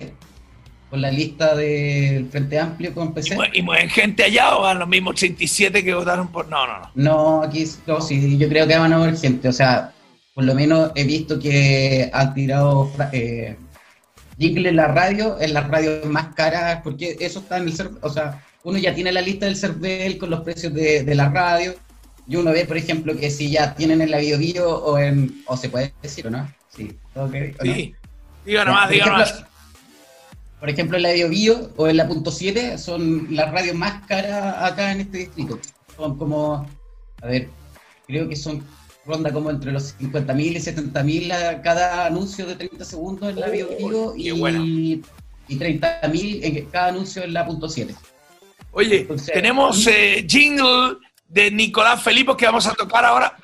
con la lista del Frente Amplio con PC. ¿Y, mueven gente allá o van los mismos 87 que votaron por.? No, no, no. No, aquí no, sí, yo creo que van a mover gente. O sea, por lo menos he visto que han tirado eh, en la radio, en las radios más caras, porque eso está en el. O sea, uno ya tiene la lista del CERVEL con los precios de, de la radio. Y uno ve, por ejemplo, que si ya tienen en la BioBio o en. O se puede decir o no. Sí, okay, sí. Diga nomás, diga nomás por ejemplo, la de Bio o la punto 7 son las radios más caras acá en este distrito. Son como, a ver, creo que son ronda como entre los 50.000 y 70.000 cada anuncio de 30 segundos en la Bio Bio y, y 30.000 en cada anuncio en la punto 7. Oye, tenemos eh, jingle de Nicolás Felipe que vamos a tocar ahora.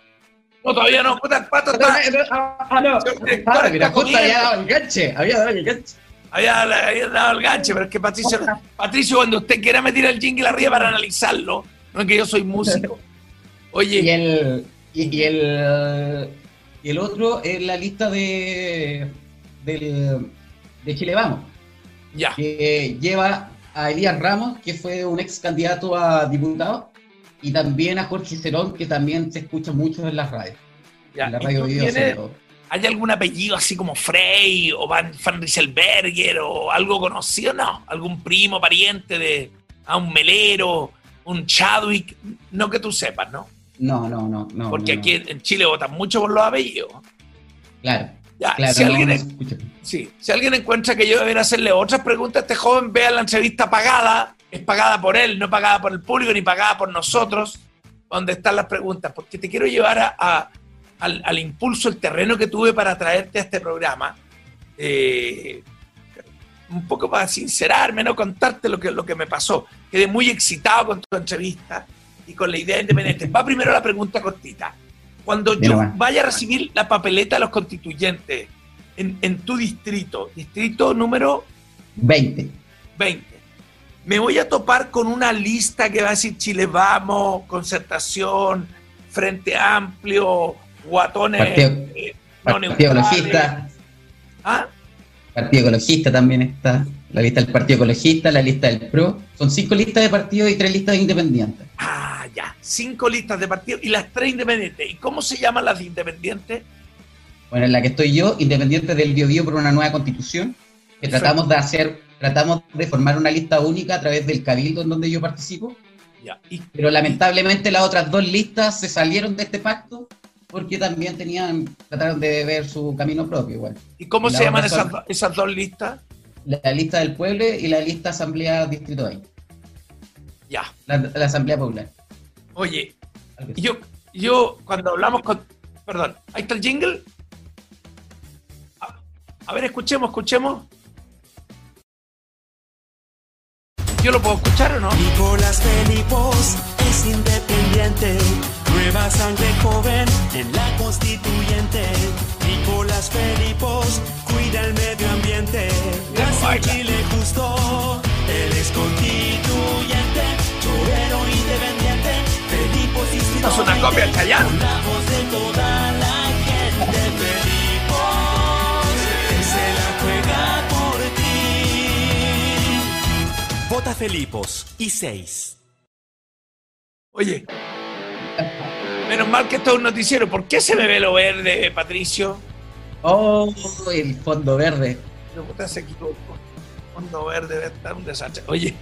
No, todavía no, puta, pato está. Ah, no. Ah, mira, justo había dado el ganche, había dado el ganche había, dado el ganche, pero es que Patricio, Patricio, cuando usted quiera meter el jingle arriba para analizarlo, no es que yo soy músico. Oye. Y el, y, el, y el otro es la lista de, del, de Chile Vamos. Ya. Que lleva a Elías Ramos, que fue un ex candidato a diputado, y también a Jorge Cerón, que también se escucha mucho en las radios. Ya. En la radio video ¿Hay algún apellido así como Frey o Van, Van Rieselberger o algo conocido? No, algún primo, pariente de a un Melero, un Chadwick, no que tú sepas, ¿no? No, no, no. no Porque aquí en Chile votan mucho por los apellidos. Claro. si, alguien, sí, si alguien encuentra que yo debería hacerle otras preguntas a este joven, vea la entrevista pagada, es pagada por él, no pagada por el público ni pagada por nosotros, donde están las preguntas, porque te quiero llevar a al, impulso, el terreno que tuve para traerte a este programa, eh, un poco para sincerarme, no contarte lo que, lo que me pasó. Quedé muy excitado con tu entrevista y con la idea independiente. Va primero la pregunta cortita. Cuando yo vaya a recibir la papeleta de los constituyentes en, en tu distrito, distrito número 20. 20. Me voy a topar con una lista que va a decir Chile Vamos, Concertación, Frente Amplio, guatones. Partido, eh, Ecologista. ¿Ah? Partido Ecologista también está. La lista del Partido Ecologista, la lista del PRO. Son cinco listas de partidos y tres listas de independientes. Ah, ya. Cinco listas de partidos y las tres independientes. ¿Y cómo se llaman las independientes? Bueno, en la que estoy yo, independiente del Bio, por una nueva constitución, que tratamos de hacer, tratamos de formar una lista única a través del cabildo en donde yo participo. Ya. Pero lamentablemente las otras dos listas se salieron de este pacto porque también tenían, trataron de ver su camino propio igual. ¿Y cómo se llaman esas, dos listas? La lista del pueblo y la lista Asamblea Distrito 20. Ya. La, Asamblea Popular. Oye, yo, yo cuando hablamos con... Perdón, ahí está el jingle. A, a ver, escuchemos, escuchemos. ¿Yo lo puedo escuchar o no? Nicolás Felipos es independiente Nueva sangre joven en la constituyente. Nicolás Felipos cuida el medio ambiente. Gracias Chile justo, él es constituyente, chorero independiente. Felipos y Es una copia del La voz de toda la gente. Felipos, él se la juega por ti. Vota Felipos y 6. Oye menos mal que esto es un noticiero. ¿Por qué se me ve lo verde, Patricio? Oh, el fondo verde. No, puta, se equivocó. Fondo verde debe estar un desastre. Oye,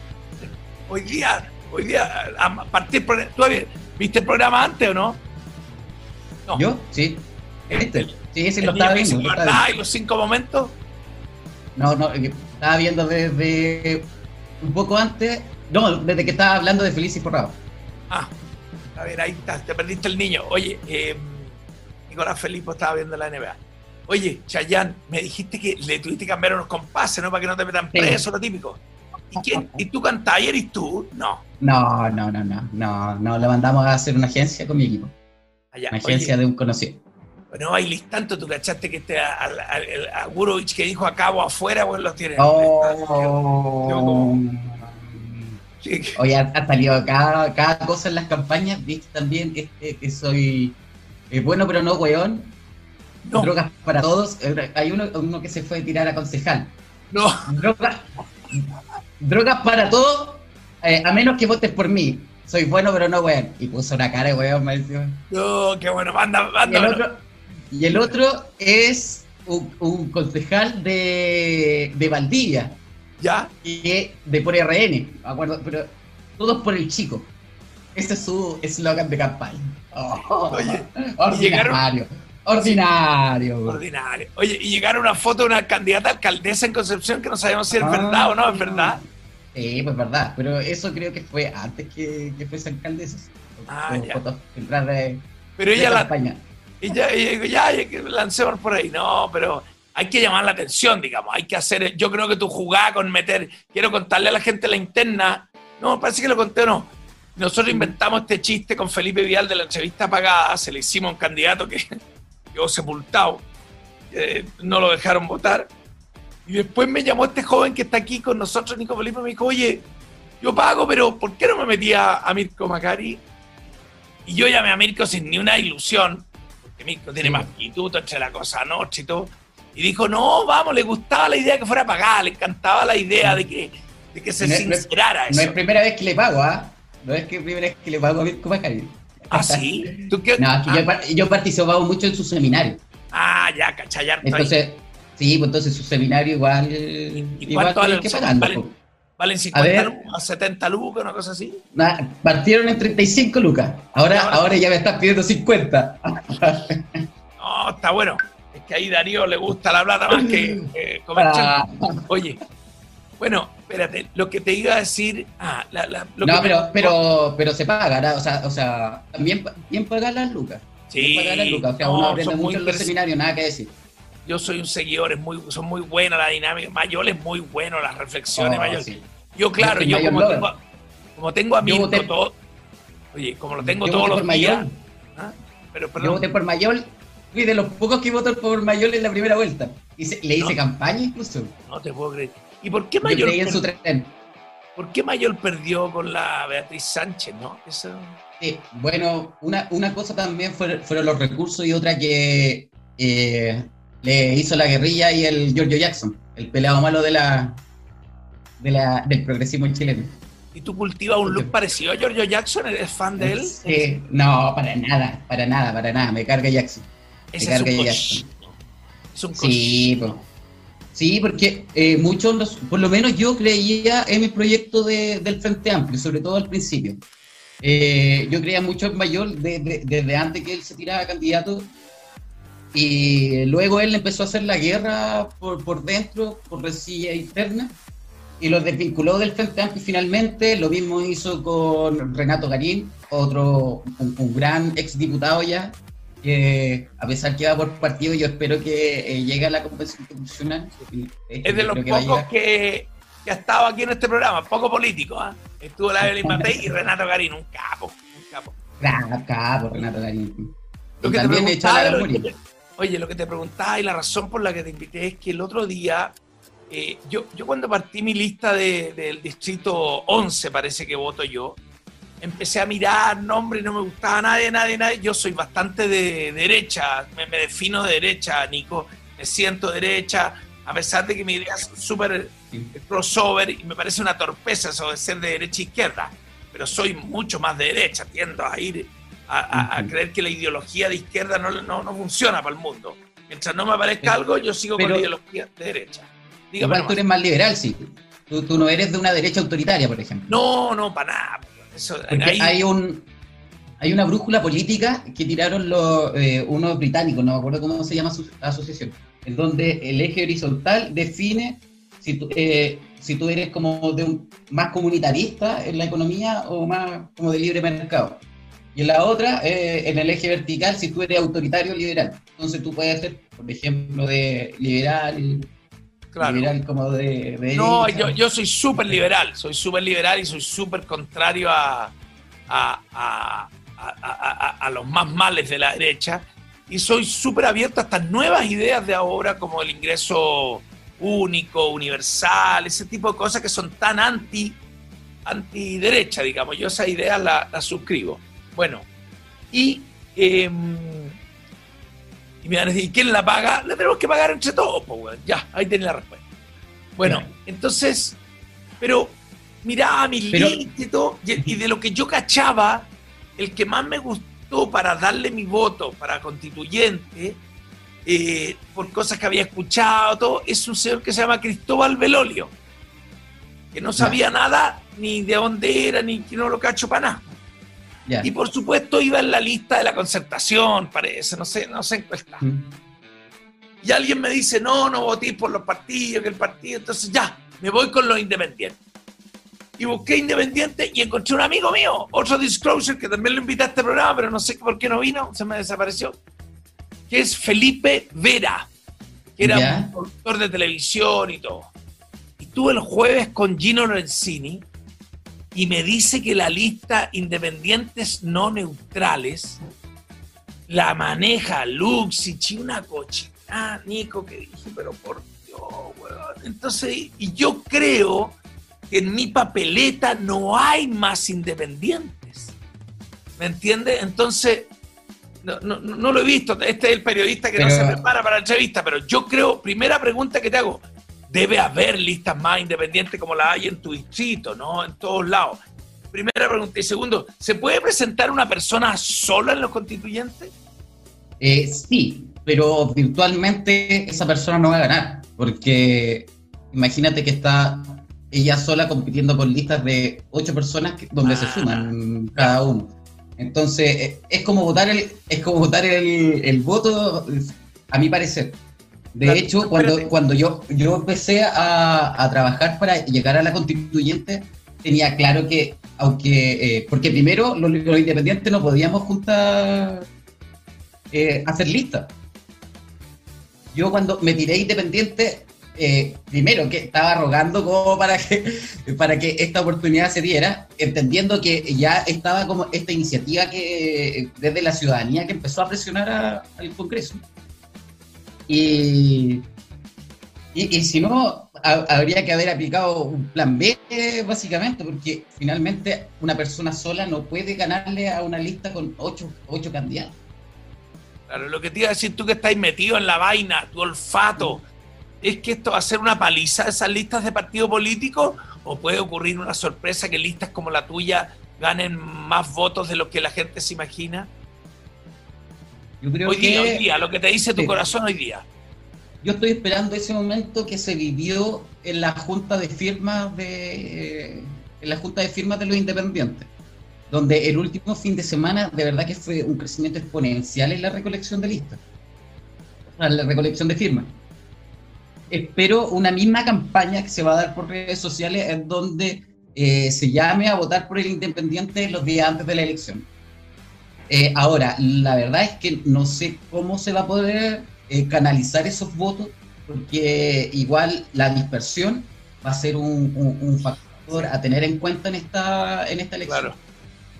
hoy día, hoy día, a partir, por- ¿tú viste el programa antes o no? No. ¿Yo? Sí. ¿Viste? Sí, sí, El lo estaba viendo. y los cinco momentos. No, no, eh, estaba viendo desde un poco antes. No, desde que estaba hablando de Feliz y Forrado. Ah, a ver, ahí está, te perdiste el niño. Oye, eh, Nicolás Felipe estaba viendo la NBA. Oye, Chayán, me dijiste que le tuviste que cambiar unos compases, ¿no? Para que no te metan Sí. preso, lo típico. ¿Y, quién? ¿Y tú cantas y eres tú? No. No, no, no, no, no, no, lo mandamos a hacer una agencia con mi equipo. Allá. Una agencia Oye, de un conocido. no bailes tanto, tú cachaste que este a Gurovich que dijo acá o afuera, pues los tiene. Oh. Sí. Oye, ha, salido cada, cada cosa en las campañas, viste también que, que- que soy eh, bueno pero no weón. No. Drogas para todos. Eh, Hay uno, uno que se fue a tirar a concejal. No. Drogas, drogas para todos, eh, a menos que votes por mí. Soy bueno pero no weón. Y puso una cara de weón, me decía. No, qué bueno, manda, Y el manda. otro, y el otro es un, un concejal de, de Valdivia. ¿Ya? Y de por RN, acuerdo, pero todos por el chico. Ese es su eslogan de campaña. Oh, Oye, ordinario. Ordinario. Ordinario. Oye, y llegaron una foto de una candidata alcaldesa en Concepción que no sabemos si es Ah. verdad o no es verdad. Sí, pues verdad, pero eso creo que fue antes que, que fuese alcaldesa. Ah, ya. fotos de, Pero de ella la. Y ya, y ya, ya, lancemos por ahí. No, pero hay que llamar la atención, digamos. Hay que hacer. Yo creo que tu jugada con meter. Quiero contarle a la gente la interna. No, parece que lo conté o no. Nosotros inventamos este chiste con Felipe Vial de la entrevista pagada. Se le hicimos a un candidato que quedó sepultado. eh, no lo dejaron votar. Y después me llamó este joven que está aquí con nosotros, Nico Felipe, y me dijo, oye, yo pago, pero ¿por qué no me metía a Mirko Macari? Y yo llamé a Mirko sin ni una ilusión, porque Mirko tiene más pituto entre la cosa noche y todo. Y dijo, no, vamos, le gustaba la idea que fuera pagada, le encantaba la idea de que, de que se No es- no es- sincerara No eso. es primera vez que le pago, ¿ah? No es que primera vez que le pago a Mirko Macari. ¿Ah, sí? ¿Tú qué? No, es que yo, par- yo he participado mucho en su seminario. Ah, ya, ahí. Entonces, sí, pues entonces su seminario igual. ¿Y igual cuánto vale tiene que pagando, vale-. ¿Valen A 50 ver. lucas, 70 lucas, una cosa así? Partieron en 35 lucas. Ahora, Ahora- ahora ya me estás pidiendo 50. No, está bueno. Que ahí Darío le gusta la plata más que eh, comer Ah. Oye, bueno, espérate, lo que te iba a decir. Ah, la, la- lo no, que pero, pero, pero se paga, ¿verdad? o sea, o sea, también bien pagar las lucas. Sí, Bien pagar las lucas. O sea, no, uno aprende mucho en los seminarios, nada que decir. Yo soy un seguidor, es muy, son muy buenas la dinámica. Mayol es muy bueno, las reflexiones, Oh, Mayol. sí. Yo, claro, soy yo como tengo, como tengo a voté- todo. Oye, como lo tengo Yo todos los días. Mayol. ¿ah? Pero, Yo voté por Mayol. Fui de los pocos que votó por Mayol en la primera vuelta. Hice- le hice No. campaña incluso. no te puedo creer. ¿Y por qué Yo Mayol, creí en su per- tren. por qué Mayol perdió con la Beatriz Sánchez, no? Eso... Sí, bueno, una, una cosa también fue- fueron los recursos y otra que eh, le hizo la guerrilla y el Giorgio Jackson, el pelado malo de la, de la del progresismo chileno. ¿Y tú cultivas un look parecido a Giorgio Jackson? ¿Eres fan de él? Sí, no, para nada, para nada, para nada, me carga Jackson. Ese es un cochino. Es un Sí, po. sí, porque eh, muchos, los- por lo menos yo creía en mi proyecto de- del Frente Amplio, sobre todo al principio. Eh, yo creía mucho en Mayor de- de- desde antes que él se tiraba candidato y luego él empezó a hacer la guerra por, por dentro, por resilla interna y lo desvinculó del Frente Amplio finalmente. Lo mismo hizo con Renato Garín, otro, un, un gran exdiputado ya, que a pesar que va por partido, yo espero que eh, llegue a la Convención Constitucional. Es de los pocos que, que ha estado aquí en este programa, poco político. ¿ah? Estuvo la Evelyn Matei y Renato Garín, un capo. Un capo. Capo, Renato Garín. Lo que te también echó preguntaba la lo que- Oye, lo que te preguntaba y la razón por la que te invité es que el otro día eh, yo, yo cuando partí mi lista de- del distrito 11, parece que voto yo, empecé a mirar nombres y no me gustaba nadie, nadie, nadie. Yo soy bastante de derecha, me, me defino de derecha, Nico, me siento derecha, a pesar de que mi idea es súper crossover y me parece una torpeza eso de ser de derecha a izquierda, pero soy mucho más de derecha, tiendo a ir a, a- a creer que la ideología de izquierda no, no, no funciona para el mundo. Mientras no me aparezca algo, yo sigo con la ideología de derecha. Dígame Igual tú eres más liberal, sí. Tú, tú no eres de una derecha autoritaria, por ejemplo. No, no, para nada. Eso, Porque ahí- hay un hay una brújula política que tiraron los eh, unos británicos, no me acuerdo cómo se llama su asociación, en donde el eje horizontal define si tú, eh, si tú eres como de un más comunitarista en la economía o más como de libre mercado. Y en la otra, eh, en el eje vertical, si tú eres autoritario o liberal. Entonces tú puedes ser, por ejemplo, de liberal, Claro. liberal como de, de No, yo, yo soy súper liberal, soy súper liberal y soy súper contrario a, a, a- a- los más males de la derecha. Y soy súper abierto a estas nuevas ideas de ahora, como el ingreso único, universal, ese tipo de cosas que son tan anti, anti derecha, digamos. Yo esas ideas las las suscribo. Bueno, y, em, y me van a decir, ¿quién la paga? La tenemos que pagar entre todos, pues, weón. Ya, ahí tiene la respuesta. Bueno, entonces, pero miraba mis Pero- y todo, y, y de lo que yo cachaba, el que más me gustó para darle mi voto para constituyente, eh, por cosas que había escuchado, todo, es un señor que se llama Cristóbal Belolio, que no sabía nada ni de dónde era, ni que no lo cacho para nada. Ya. Y por supuesto iba en la lista de la concertación, parece, no sé, no sé en cuál está. Y alguien me dice, no, no voté por los partidos, que el partido, entonces ya, me voy con los independientes. Y busqué independiente y encontré un amigo mío, otro disclosure, que también lo invité a este programa, pero no sé por qué no vino, se me desapareció, que es Felipe Vera, que era Ya. un productor de televisión y todo. Y tuve el jueves con Gino Lorenzini y me dice que la lista independientes no neutrales la maneja Luxich y una cochina, Nico, que dije, pero por Dios, weón. Entonces, y yo creo que en mi papeleta no hay más independientes. ¿Me entiendes? Entonces, no, no- no- no lo he visto. Este es el periodista que no se prepara para la entrevista, pero yo creo, primera pregunta que te hago, debe haber listas más independientes como la hay en tu distrito, ¿no? En todos lados. Primera pregunta. Y segundo, ¿se puede presentar una persona sola en los constituyentes? Eh, sí, pero virtualmente esa persona no va a ganar, porque imagínate que está ella sola compitiendo con listas de ocho personas que- donde se suman cada uno. Entonces, eh, es como votar el, es como votar el, el voto, a mi parecer. De Claro, hecho, cuando, espérate. cuando yo, yo empecé a, a trabajar para llegar a la constituyente, tenía claro que, aunque, eh, porque primero los, los independientes no podíamos juntar, eh, hacer listas. Yo cuando me tiré independiente, eh, primero que estaba rogando como para que, para que esta oportunidad se diera, entendiendo que ya estaba como esta iniciativa que desde la ciudadanía que empezó a presionar a- al Congreso. Y, y, y si no, ha- habría que haber aplicado un plan B, básicamente, porque finalmente una persona sola no puede ganarle a una lista con ocho, ocho candidatos. Claro, lo que te iba a decir tú que estáis metido en la vaina, tu olfato, es que esto va a ser una paliza esas listas de partido político o puede ocurrir una sorpresa que listas como la tuya ganen más votos de lo que la gente se imagina. Yo creo Hoy que día, hoy día, lo que te dice tu Sí. corazón hoy día. yo estoy esperando ese momento que se vivió en la junta de firmas de eh, en la junta de firmas de los independientes, donde el último fin de semana de verdad que fue un crecimiento exponencial en la recolección de listas, o sea, la recolección de firmas. Espero una misma campaña que se va a dar por redes sociales en donde eh, se llame a votar por el independiente los días antes de la elección. Eh, ahora, la verdad es que no sé cómo se va a poder eh, canalizar esos votos, porque igual la dispersión va a ser un, factor a tener en cuenta en esta, en esta elección. Claro.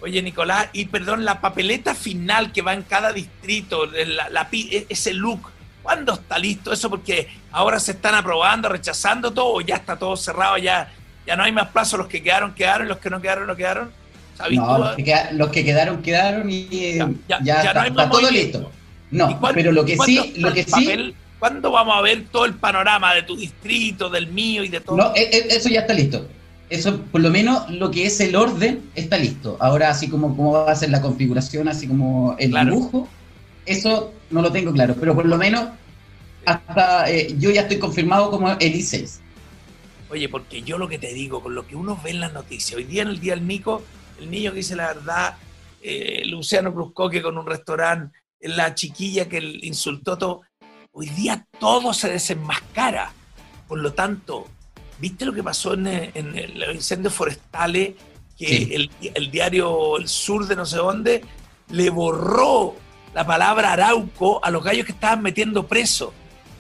Oye, Nicolás, y perdón, la papeleta final que va en cada distrito, la, la e- ese look, ¿Cuándo está listo eso? Porque ahora se están aprobando, rechazando todo, o ya está todo cerrado, ya, ya no hay más plazo, los que quedaron, quedaron, los que no quedaron, no quedaron. No, los que, los que, quedaron, quedaron y ya, está, todo listo. No, pero lo que sí, lo que sí. ¿Cuándo vamos a ver todo el panorama de tu distrito, del mío y de todo? No, e, e, eso ya está listo. Eso, por lo menos, lo que es el orden está listo. Ahora, así como cómo va a ser la configuración, así como el dibujo, eso no lo tengo claro. Pero por lo menos, hasta eh, yo ya estoy confirmado como el I6. Oye, porque yo lo que te digo, con lo que uno ve en las noticias, hoy día en el Día del Nico, el niño que dice la verdad, eh, Luciano Bruscoque con un restaurante, la chiquilla que insultó todo. Hoy día todo se desenmascara. Por lo tanto, ¿viste lo que pasó en, en, los incendios forestales? Que el, diario El Sur de no sé dónde le borró la palabra Arauco a los gallos que estaban metiendo presos.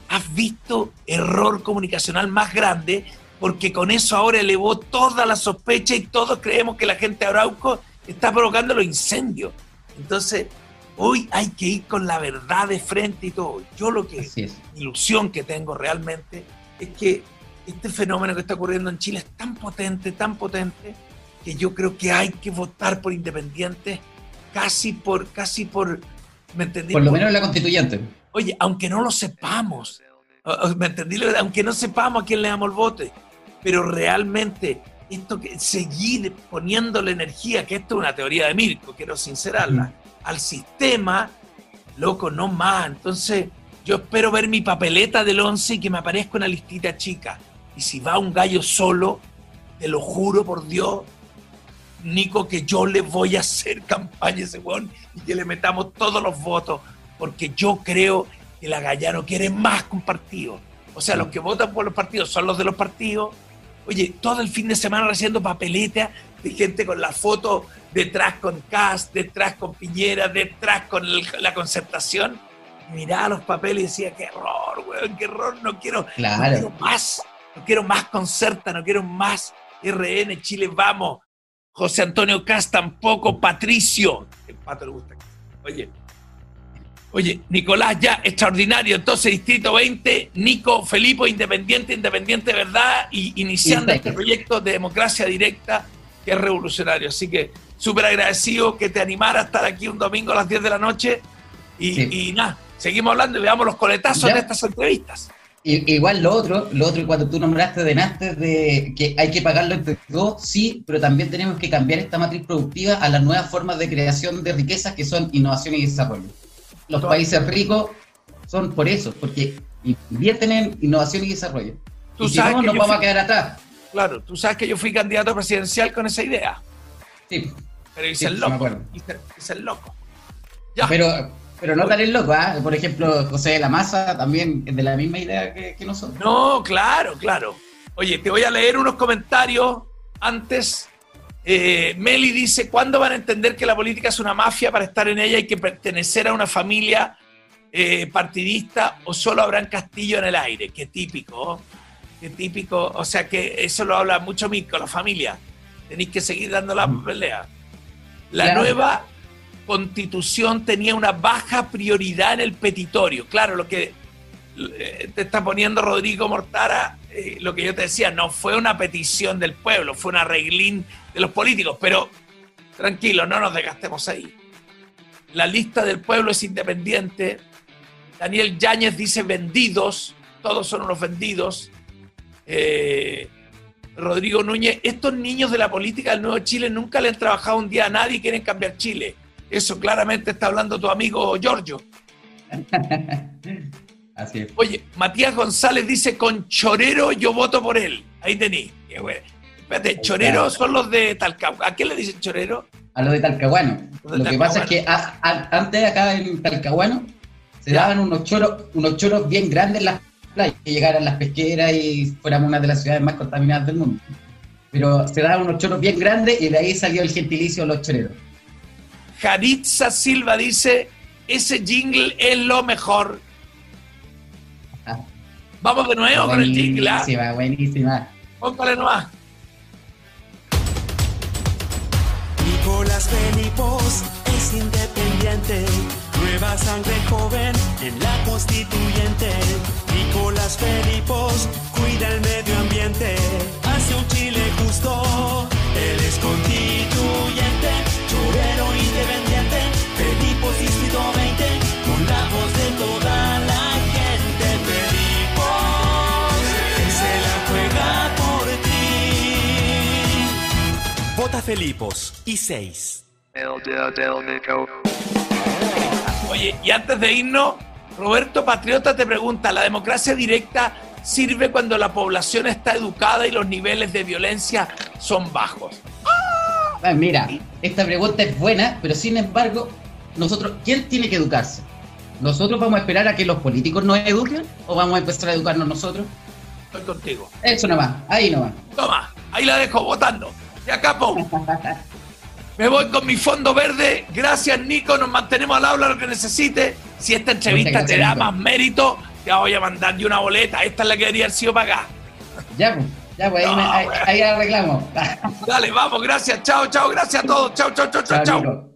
¿Has visto error comunicacional más grande? Porque con eso ahora elevó toda la sospecha y todos creemos que la gente de Arauco está provocando los incendios. Entonces, Hoy hay que ir con la verdad de frente y todo. Yo lo que, ilusión que tengo realmente es que este fenómeno que está ocurriendo en Chile es tan potente, tan potente, que yo creo que hay que votar por independientes casi por, casi por, ¿me entendí? Por lo menos la constituyente. Oye, aunque no lo sepamos, ¿me entendí? Aunque no sepamos a quién le damos el voto, pero realmente esto que seguir poniéndole energía, que esto es una teoría de Mirko, quiero sincerarla, al sistema, loco, no más. Entonces, yo espero ver mi papeleta del 11 y que me aparezca una listita chica. Y si va un gallo solo, te lo juro por Dios, Nico, que yo le voy a hacer campaña a ese weón y que le metamos todos los votos, porque yo creo que la Gallano quiere más que un partido. O sea, los que votan por los partidos son los de los partidos. Oye, todo el fin de semana haciendo papeleta de gente con la foto detrás con Cast, detrás con Piñera, detrás con la concertación. Miraba los papeles y decía, qué error, weón, qué error, no quiero, quiero más, no quiero más concerta, no quiero más RN, Chile, vamos. José Antonio Cast tampoco, Patricio. El pato le gusta. Oye, oye, Nicolás ya, extraordinario. Entonces, Distrito 20, Nico, Felipe, Independiente, Independiente, ¿verdad? Y iniciando este proyecto de democracia directa que es revolucionario. Así que súper agradecido que te animara a estar aquí un domingo a las 10 de la noche. Y, nada, seguimos hablando y veamos los coletazos de estas entrevistas. Igual lo otro, lo otro, cuando tú nombraste de Nastes de que hay que pagarlo entre dos, sí, pero también tenemos que cambiar esta matriz productiva a las nuevas formas de creación de riquezas que son innovación y desarrollo. Los países ricos son por eso, porque invierten en innovación y desarrollo. Tú sabes no, nos vamos a quedar atrás. Claro, tú sabes que yo fui candidato presidencial con esa idea. Sí. Pero hice el loco. Hice, el loco. Ya. Pero, pero no tan el loco, ¿ah? Por ejemplo, José de la Maza también es de la misma idea que, nosotros. No, claro, claro. Oye, te voy a leer unos comentarios antes. Eh, Meli dice, ¿cuándo van a entender que la política es una mafia para estar en ella y que pertenecer a una familia eh, partidista o solo habrán castillo en el aire? Qué típico típico, o sea que eso lo habla mucho Mirko, la familia. Tenéis que seguir dando la mm. pelea. La nueva constitución tenía una baja prioridad en el petitorio. Claro, lo que eh, te está poniendo Rodrigo Mortara, eh, lo que yo te decía, no fue una petición del pueblo, fue una reglín de los políticos, pero tranquilo, no nos desgastemos ahí. La lista del pueblo es independiente. Daniel Yáñez dice vendidos, todos son unos vendidos. Eh, Rodrigo Núñez, estos niños de la política del Nuevo Chile nunca le han trabajado un día a nadie y quieren cambiar Chile. Eso claramente está hablando tu amigo Giorgio. Así es. Oye, Matías González dice, con Chorero yo voto por él. Ahí tení. Espérate, Chorero son los de Talcahuano. ¿A qué le dicen Chorero? A los de Talcahuano. Lo que pasa es que antes acá en Talcahuano se daban unos choros, unos choros bien grandes las que llegaran las pesqueras y fuéramos una de las ciudades más contaminadas del mundo. Pero se daban unos choros bien grandes y de ahí salió el gentilicio los choreros. Jaritza Silva dice, ese jingle es lo mejor. Ah. Vamos de nuevo con el jingle. ¿ah? Buenísima, buenísima. Póngale nomás. Nicolás Felipos es independiente, nueva sangre joven En la constituyente, Nicolás Felipos cuida el medio ambiente, hace un Chile justo. Felipos y 6. Oye, y antes de irnos, Roberto Patriota te pregunta, ¿la democracia directa sirve cuando la población está educada y los niveles de violencia son bajos? Ah, mira, esta pregunta es buena, pero sin embargo, nosotros, ¿quién tiene que educarse? ¿Nosotros vamos a esperar a que los políticos nos eduquen o vamos a empezar a educarnos nosotros? Estoy contigo. Eso nomás, ahí nomás. Toma, ahí la dejo votando. Ya capo. Me voy con mi fondo verde. Gracias, Nico. Nos mantenemos al habla lo que necesite. Si esta entrevista te da más mérito, te voy a mandar yo una boleta. Esta es la que debería haber sido pagada. Ya, pues. Ya, pues ahí, No, ahí, arreglamos. Dale, vamos, gracias. Chao, chao, gracias a todos. Chao, chao, chao, chao, Chao, chao.